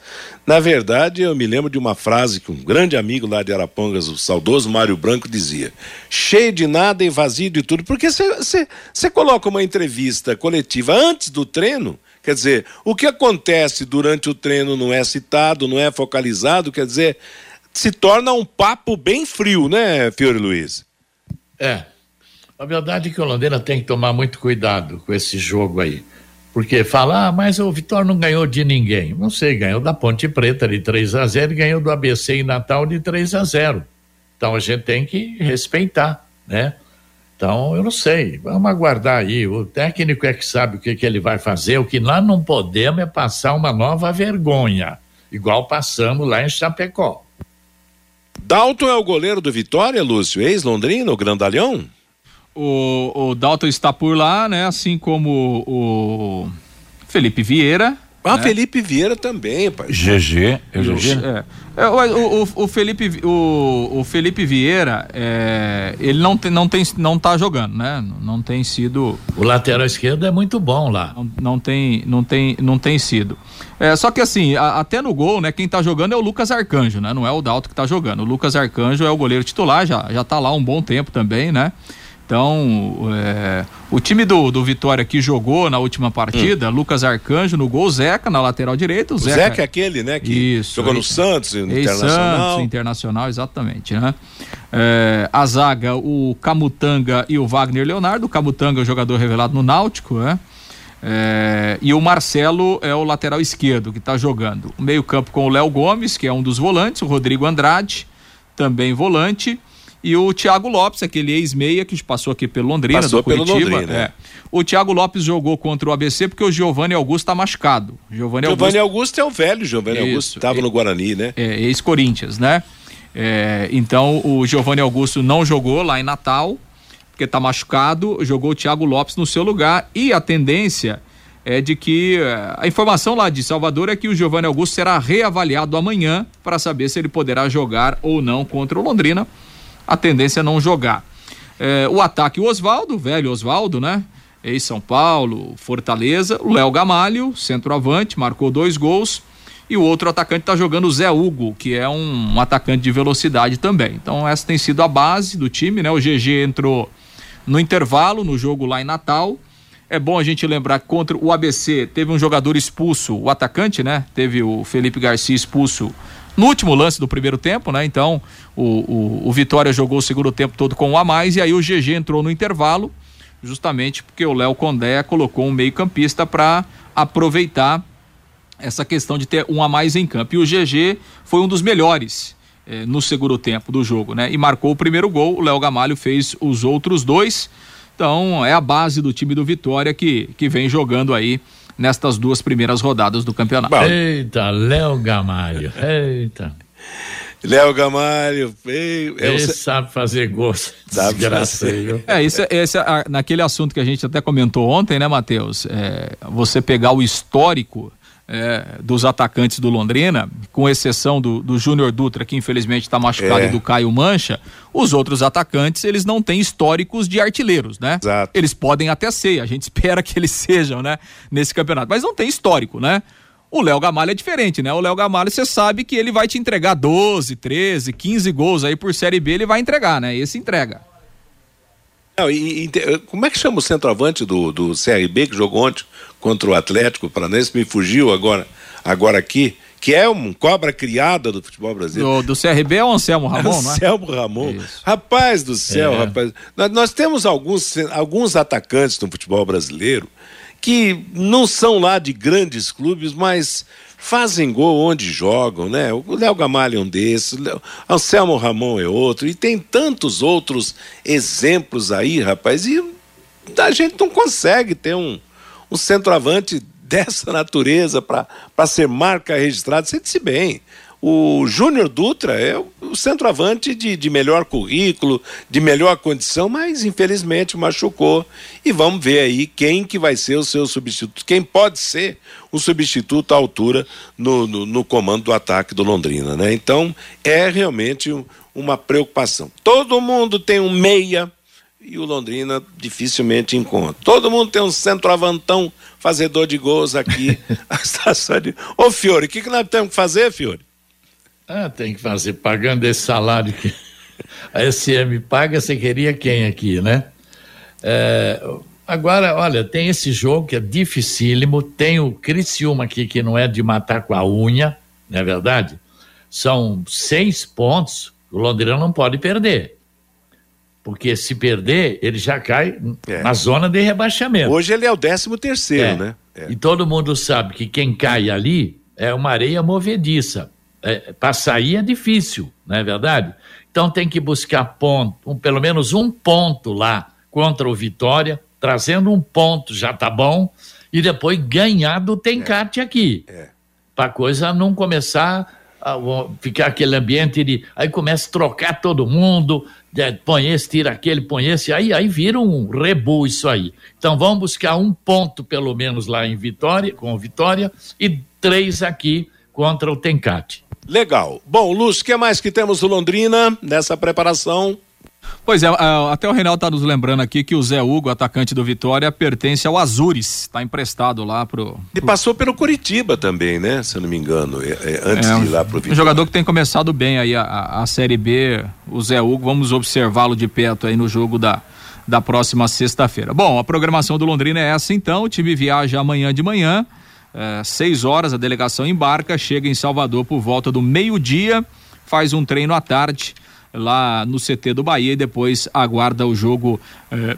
na verdade, eu me lembro de uma frase que um grande amigo lá de Arapongas, o saudoso Mário Branco, dizia: cheio de nada e vazio de tudo. Porque você coloca uma entrevista coletiva antes do treino. Quer dizer, o que acontece durante o treino não é citado, não é focalizado, quer dizer, se torna um papo bem frio, né, Fiore Luiz? É, a verdade é que o Londrina tem que tomar muito cuidado com esse jogo aí. Porque fala, ah, mas o Vitória não ganhou de ninguém. Não sei, ganhou da Ponte Preta de 3 a 0 e ganhou do ABC em Natal de 3 a 0 Então a gente tem que respeitar, né? Então, eu não sei, vamos aguardar aí. O técnico é que sabe o que, que ele vai fazer. O que nós não podemos é passar uma nova vergonha, igual passamos lá em Chapecó. Dalton é o goleiro do Vitória, Lúcio, ex-Londrina, o grandalhão? O, o Dalton está por lá, né? Assim como o Felipe Vieira. Ah, né? Felipe Vieira também, pai. GG. É GG. É. É, o, o, o, Felipe, o, o Felipe Vieira, é, ele não tem, não tem, não tá jogando, né? Não tem sido. O lateral esquerdo é muito bom lá. Não, não tem, não tem, não tem sido. É, só que assim, a, até no gol, né? Quem tá jogando é o Lucas Arcanjo, né? Não é o Dalton que tá jogando. O Lucas Arcanjo é o goleiro titular, já, já tá lá um bom tempo também, né? Então, é, o time do, do Vitória que jogou na última partida, hum. Lucas Arcanjo no gol, Zeca na lateral direita. O, Zeca, Zeca é aquele, né? Que isso, jogou no Santos, Internacional. Santos, Internacional, exatamente, né? É, a zaga, o Camutanga e o Wagner Leonardo. O Camutanga é o jogador revelado no Náutico, né? É, e o Marcelo é o lateral esquerdo que está jogando. O meio-campo com o Léo Gomes, que é um dos volantes, o Rodrigo Andrade, também volante e o Thiago Lopes, aquele ex-meia que passou aqui pelo Londrina, passou do Curitiba. Pelo Londrina, é. O Thiago Lopes jogou contra o ABC porque o Giovanni Augusto está machucado. Giovanni, Giovanni Augusto... Augusto... é o velho Giovanni Isso, Augusto, estava no Guarani, né? É, ex-Corinthians, né? É, então o Giovanni Augusto não jogou lá em Natal, porque está machucado, jogou o Thiago Lopes no seu lugar e a tendência é de que é, a informação lá de Salvador é que o Giovanni Augusto será reavaliado amanhã para saber se ele poderá jogar ou não contra o Londrina a tendência é não jogar. É, o ataque, o Oswaldo, velho Oswaldo, né? Ex-São Paulo, Fortaleza, o Léo Gamalho, centroavante, marcou dois gols. E o outro atacante está jogando o Zé Hugo, que é um, um, atacante de velocidade também. Então, essa tem sido a base do time, né? O GG entrou no intervalo, no jogo lá em Natal. É bom a gente lembrar que contra o ABC teve um jogador expulso, o atacante, né? Teve o Felipe Garcia expulso no último lance do primeiro tempo, né? Então o, o, o Vitória jogou o segundo tempo todo com um a mais e aí o GG entrou no intervalo, justamente porque o Léo Condé colocou um meio-campista para aproveitar essa questão de ter um a mais em campo. E o GG foi um dos melhores eh, no segundo tempo do jogo, né? E marcou o primeiro gol, o Léo Gamalho fez os outros dois. Então é a base do time do Vitória que, que vem jogando aí nestas duas primeiras rodadas do campeonato. Eita, Léo Gamalho. Eita. Léo Gamalho, ei, é Ele sabe fazer gosto. Sabe fazer. É, isso, esse, é, naquele assunto que a gente até comentou ontem, né, Matheus? É, você pegar o histórico é, dos atacantes do Londrina, com exceção do, do Júnior Dutra, que infelizmente está machucado, é. e do Caio Mancha, os outros atacantes, eles não têm históricos de artilheiros, né? Exato. Eles podem até ser, a gente espera que eles sejam, né? Nesse campeonato, mas não tem histórico, né? O Léo Gamalho é diferente, né? O Léo Gamalho, você sabe que ele vai te entregar 12, 13, 15 gols aí por Série B, ele vai entregar, né? Esse entrega. Não, e, e, como é que chama o centroavante do, do CRB que jogou ontem contra o Atlético Paranaense? Me fugiu agora, agora aqui. Que é um cobra criada do futebol brasileiro. Do, do CRB é o Anselmo Ramon, não é? Anselmo Ramon. Isso. Rapaz do céu, é. rapaz. Nós, nós temos alguns, alguns atacantes no futebol brasileiro que não são lá de grandes clubes, mas fazem gol onde jogam, né? O Léo Gamalho é um desses, o Anselmo Ramon é outro, e tem tantos outros exemplos aí, rapaz, e a gente não consegue ter um, um centroavante dessa natureza para ser marca registrada. Disse bem, o Júnior Dutra é o centroavante de, de melhor currículo, de melhor condição, mas infelizmente machucou. E vamos ver aí quem que vai ser o seu substituto, quem pode ser o substituto à altura no, no, no comando do ataque do Londrina, né? Então é realmente uma preocupação. Todo mundo tem um meia e o Londrina dificilmente encontra. Todo mundo tem um centroavantão fazedor de gols aqui. Ô Fiore, o que, que nós temos que fazer, Fiore? Ah, tem que fazer, pagando esse salário que a SM paga, você queria quem aqui, né? É, agora, olha, tem esse jogo que é dificílimo, tem o Criciúma aqui que não é de matar com a unha, não é verdade? São seis pontos, o Londrina não pode perder. Porque se perder, ele já cai é. na zona de rebaixamento. Hoje ele é o décimo terceiro, é. né? É. E todo mundo sabe que quem cai ali é uma areia movediça é, para sair é difícil, não é verdade? Então tem que buscar ponto, um, pelo menos um ponto lá contra o Vitória, trazendo um ponto já tá bom, e depois ganhar do Tencate é. aqui. É. Para a coisa não começar a, ficar aquele ambiente de. Aí começa a trocar todo mundo, é, põe esse, tira aquele, põe esse, aí, aí vira um rebu isso aí. Então vamos buscar um ponto pelo menos lá em Vitória, com Vitória, e três aqui contra o Tencate. Legal. Bom, Lúcio, o que mais que temos do Londrina nessa preparação? Pois é, até o Reinaldo está nos lembrando aqui que o Zé Hugo, atacante do Vitória, pertence ao Azures, está emprestado lá pro, pro, E passou pelo Curitiba também, né? Se eu não me engano, é, é, antes é, de ir lá pro Vitória. Um jogador que tem começado bem aí a, a, a Série B, o Zé Hugo, vamos observá-lo de perto aí no jogo da, da próxima sexta-feira. Bom, a programação do Londrina é essa então, o time viaja amanhã de manhã, é, seis horas, a delegação embarca, chega em Salvador por volta do meio-dia, faz um treino à tarde lá no CT do Bahia e depois aguarda o jogo é,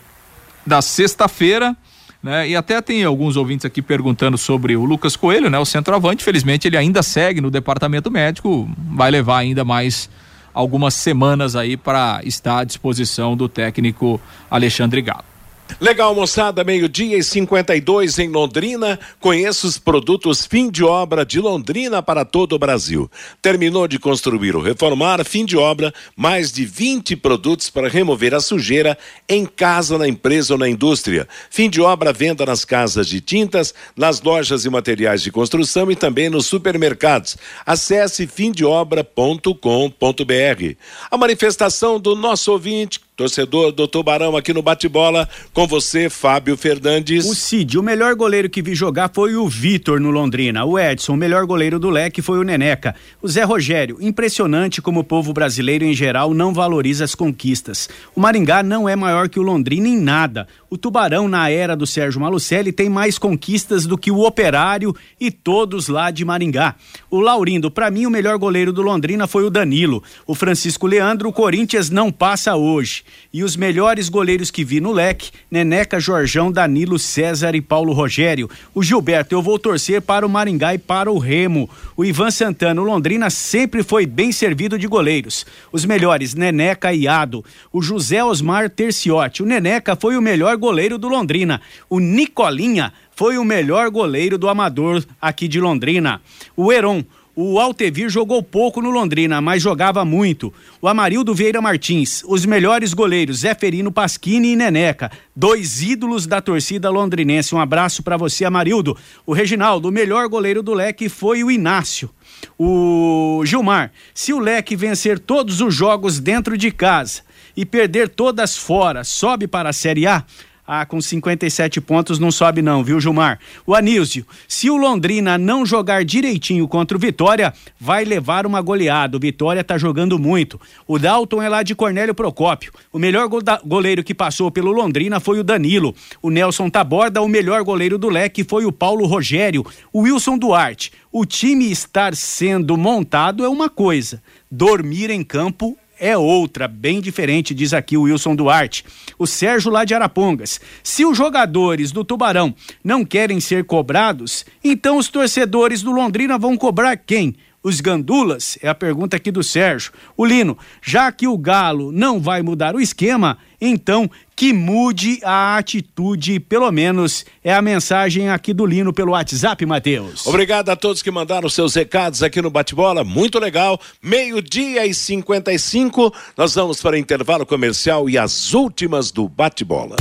da sexta-feira. Né? E até tem alguns ouvintes aqui perguntando sobre o Lucas Coelho, né? O centroavante, felizmente ele ainda segue no departamento médico, vai levar ainda mais algumas semanas aí para estar à disposição do técnico Alexandre Galo. Legal, moçada, meio-dia e 52 em Londrina. Conheça os produtos fim de obra de Londrina para todo o Brasil. Terminou de construir ou reformar, fim de obra, mais de 20 produtos para remover a sujeira em casa, na empresa ou na indústria. Fim de obra, venda nas casas de tintas, nas lojas e materiais de construção e também nos supermercados. Acesse fimdeobra.com.br. A manifestação do nosso ouvinte torcedor do Tubarão aqui no bate-bola, com você, Fábio Fernandes. O Cid, o melhor goleiro que vi jogar foi o Vitor no Londrina. O Edson, o melhor goleiro do leque foi o Neneca. O Zé Rogério, impressionante como o povo brasileiro em geral não valoriza as conquistas. O Maringá não é maior que o Londrina em nada. O Tubarão, na era do Sérgio Malucelli, tem mais conquistas do que o Operário e todos lá de Maringá. O Laurindo, para mim, o melhor goleiro do Londrina foi o Danilo. O Francisco Leandro, o Corinthians não passa hoje. E os melhores goleiros que vi no leque, Neneca, Jorjão, Danilo, César e Paulo Rogério. O Gilberto, eu vou torcer para o Maringá e para o Remo. O Ivan Santana, o Londrina sempre foi bem servido de goleiros. Os melhores, Neneca e Ado. O José Osmar Terciotti, o Neneca foi o melhor goleiro do Londrina. O Nicolinha foi o melhor goleiro do Amador aqui de Londrina. O Heron, o Altevir jogou pouco no Londrina, mas jogava muito. O Amarildo Vieira Martins, os melhores goleiros, Zé Ferino Pasquini e Neneca, dois ídolos da torcida londrinense. Um abraço para você, Amarildo. O Reginaldo, o melhor goleiro do leque foi o Inácio. O Gilmar, se o leque vencer todos os jogos dentro de casa e perder todas fora, sobe para a Série A? Ah, com 57 pontos não sobe não, viu, Gilmar? O Anísio, se o Londrina não jogar direitinho contra o Vitória, vai levar uma goleada. O Vitória tá jogando muito. O Dalton é lá de Cornélio Procópio. O melhor goleiro que passou pelo Londrina foi o Danilo. O Nelson Taborda, o melhor goleiro do leque foi o Paulo Rogério. O Wilson Duarte. O time estar sendo montado é uma coisa, dormir em campo é outra, bem diferente, diz aqui o Wilson Duarte. O Sérgio lá de Arapongas. Se os jogadores do Tubarão não querem ser cobrados, então os torcedores do Londrina vão cobrar quem? Os gandulas? É a pergunta aqui do Sérgio. O Lino, já que o Galo não vai mudar o esquema, então que mude a atitude, pelo menos é a mensagem aqui do Lino pelo WhatsApp, Matheus. Obrigado a todos que mandaram seus recados aqui no Bate-Bola, muito legal. Meio-dia e 55, nós vamos para intervalo comercial e as últimas do Bate-Bola.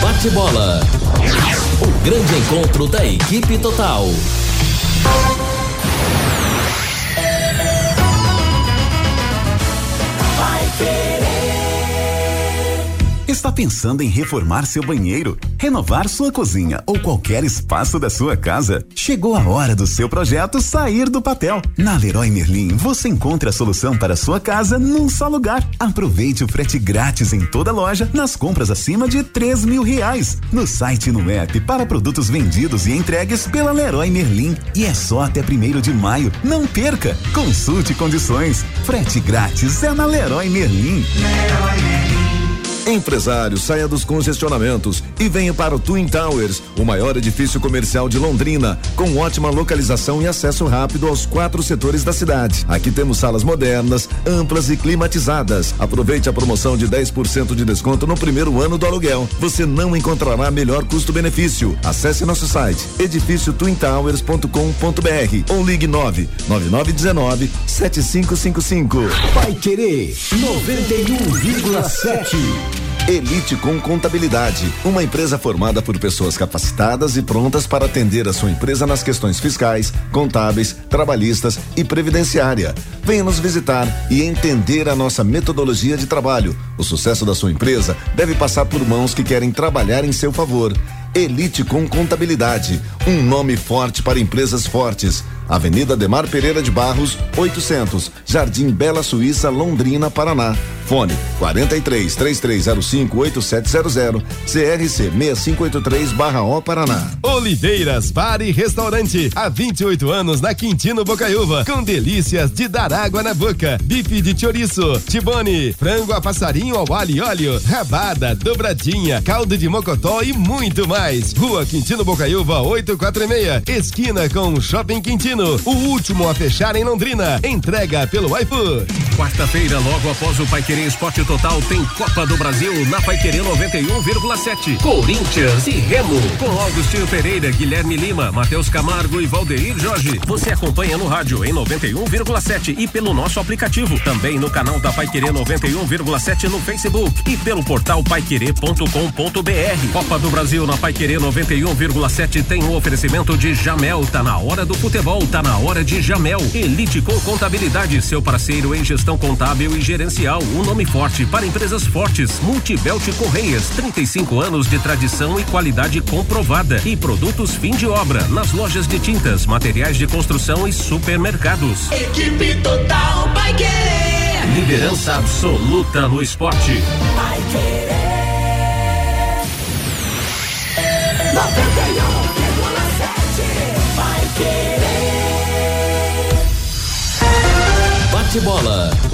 Bate-Bola. O grande encontro da equipe total. Está pensando em reformar seu banheiro, renovar sua cozinha ou qualquer espaço da sua casa? Chegou a hora do seu projeto sair do papel. Na Leroy Merlin você encontra a solução para sua casa num só lugar. Aproveite o frete grátis em toda loja nas compras acima de três mil reais. No site e no app para produtos vendidos e entregues pela Leroy Merlin. E é só até primeiro de maio. Não perca! Consulte condições. Frete grátis é na Leroy Merlin. Leroy Merlin. Empresário, saia dos congestionamentos e venha para o Twin Towers, o maior edifício comercial de Londrina, com ótima localização e acesso rápido aos quatro setores da cidade. Aqui temos salas modernas, amplas e climatizadas. Aproveite a promoção de 10% de desconto no primeiro ano do aluguel. Você não encontrará melhor custo-benefício. Acesse nosso site edifício twintowers.com.br ou ligue 9 9919 7555. Vai querer 91,7. Elite com Contabilidade, uma empresa formada por pessoas capacitadas e prontas para atender a sua empresa nas questões fiscais, contábeis, trabalhistas e previdenciária. Venha nos visitar e entender a nossa metodologia de trabalho. O sucesso da sua empresa deve passar por mãos que querem trabalhar em seu favor. Elite com Contabilidade, um nome forte para empresas fortes. Avenida Demar Pereira de Barros, 800, Jardim Bela Suíça, Londrina, Paraná. Fone 43 3305 8700 CRC 6583 barra O Paraná. Oliveiras Bar e Restaurante. Há 28 anos na Quintino Bocaiúva. Com delícias de dar água na boca. Bife de chouriço, tibone, frango a passarinho ao alho e óleo, rabada, dobradinha, caldo de mocotó e muito mais. Rua Quintino Bocaiúva 846. Esquina com Shopping Quintino. O último a fechar em Londrina. Entrega pelo iFood. Quarta-feira, logo após o Pai Querer Esporte Total, tem Copa do Brasil na Pai Querer 91,7. Corinthians e Remo. Com Augustinho Pereira, Guilherme Lima, Matheus Camargo e Valdeir Jorge. Você acompanha no rádio em 91,7 e pelo nosso aplicativo. Também no canal da Pai Querer 91,7 no Facebook e pelo portal paiquerer.com.br. Copa do Brasil na Pai Querer 91,7 tem um oferecimento de Jamel. Tá na hora do futebol, tá na hora de Jamel. Elite com contabilidade, seu parceiro em gestão contábil e gerencial. Um nome forte para empresas fortes. Multibelt Correias, 35 anos de tradição e qualidade comprovada. E produtos fim de obra nas lojas de tintas, materiais de construção e supermercados. Equipe Total vai querer. Liderança absoluta no esporte. Vai querer. 91,7 vai querer. Bate bola.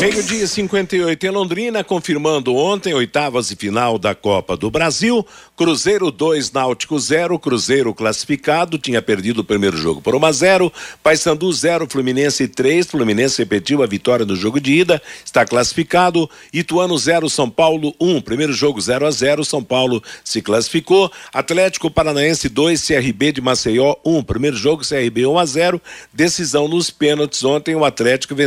Meio-dia 58 em Londrina, confirmando ontem, oitavas e final da Copa do Brasil. Cruzeiro 2, Náutico 0. Cruzeiro classificado, tinha perdido o primeiro jogo por 1 a 0. Paysandu 0, Fluminense 3. Fluminense repetiu a vitória no jogo de ida, está classificado. Ituano 0, São Paulo 1. Primeiro jogo 0 a 0. São Paulo se classificou. Atlético Paranaense 2, CRB de Maceió 1. Primeiro jogo CRB 1 a 0. Decisão nos pênaltis. Ontem o Atlético venceu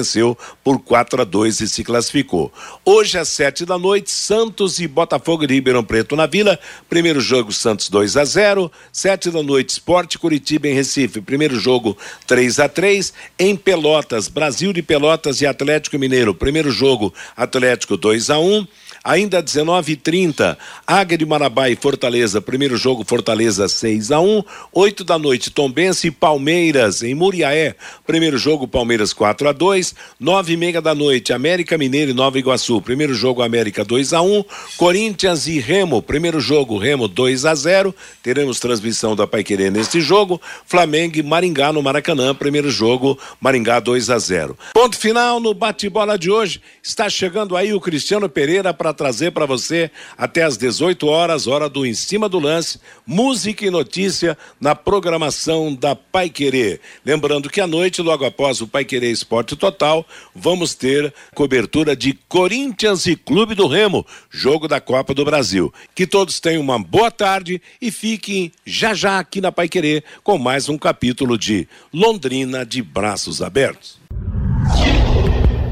por 4 a 2 e se classificou. Hoje às sete da noite, Santos e Botafogo de Ribeirão Preto na Vila. Primeiro jogo Santos 2 a 0. Sete da noite, Esporte Curitiba em Recife. Primeiro jogo 3 a 3 Em Pelotas, Brasil de Pelotas e Atlético Mineiro. Primeiro jogo Atlético 2 a 1 Ainda 19h30, Águia de Marabá e Fortaleza, primeiro jogo Fortaleza 6 a 1 8 da noite, Tombense e Palmeiras em Muriaé, primeiro jogo Palmeiras 4 a 2 9 e meia da noite, América Mineiro e Nova Iguaçu, primeiro jogo América 2 a 1 Corinthians e Remo, primeiro jogo Remo 2 a 0 teremos transmissão da Paiquerê neste jogo, Flamengo e Maringá no Maracanã, primeiro jogo Maringá 2 a 0 Ponto final no bate-bola de hoje, está chegando aí o Cristiano Pereira para trazer para você até às 18 horas, hora do Em Cima do Lance, música e notícia na programação da Pai Querer. Lembrando que à noite, logo após o Pai Querer Esporte Total, vamos ter cobertura de Corinthians e Clube do Remo, jogo da Copa do Brasil. Que todos tenham uma boa tarde e fiquem já já aqui na Pai Querer com mais um capítulo de Londrina de Braços Abertos.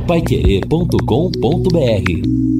Paiquerê.com.br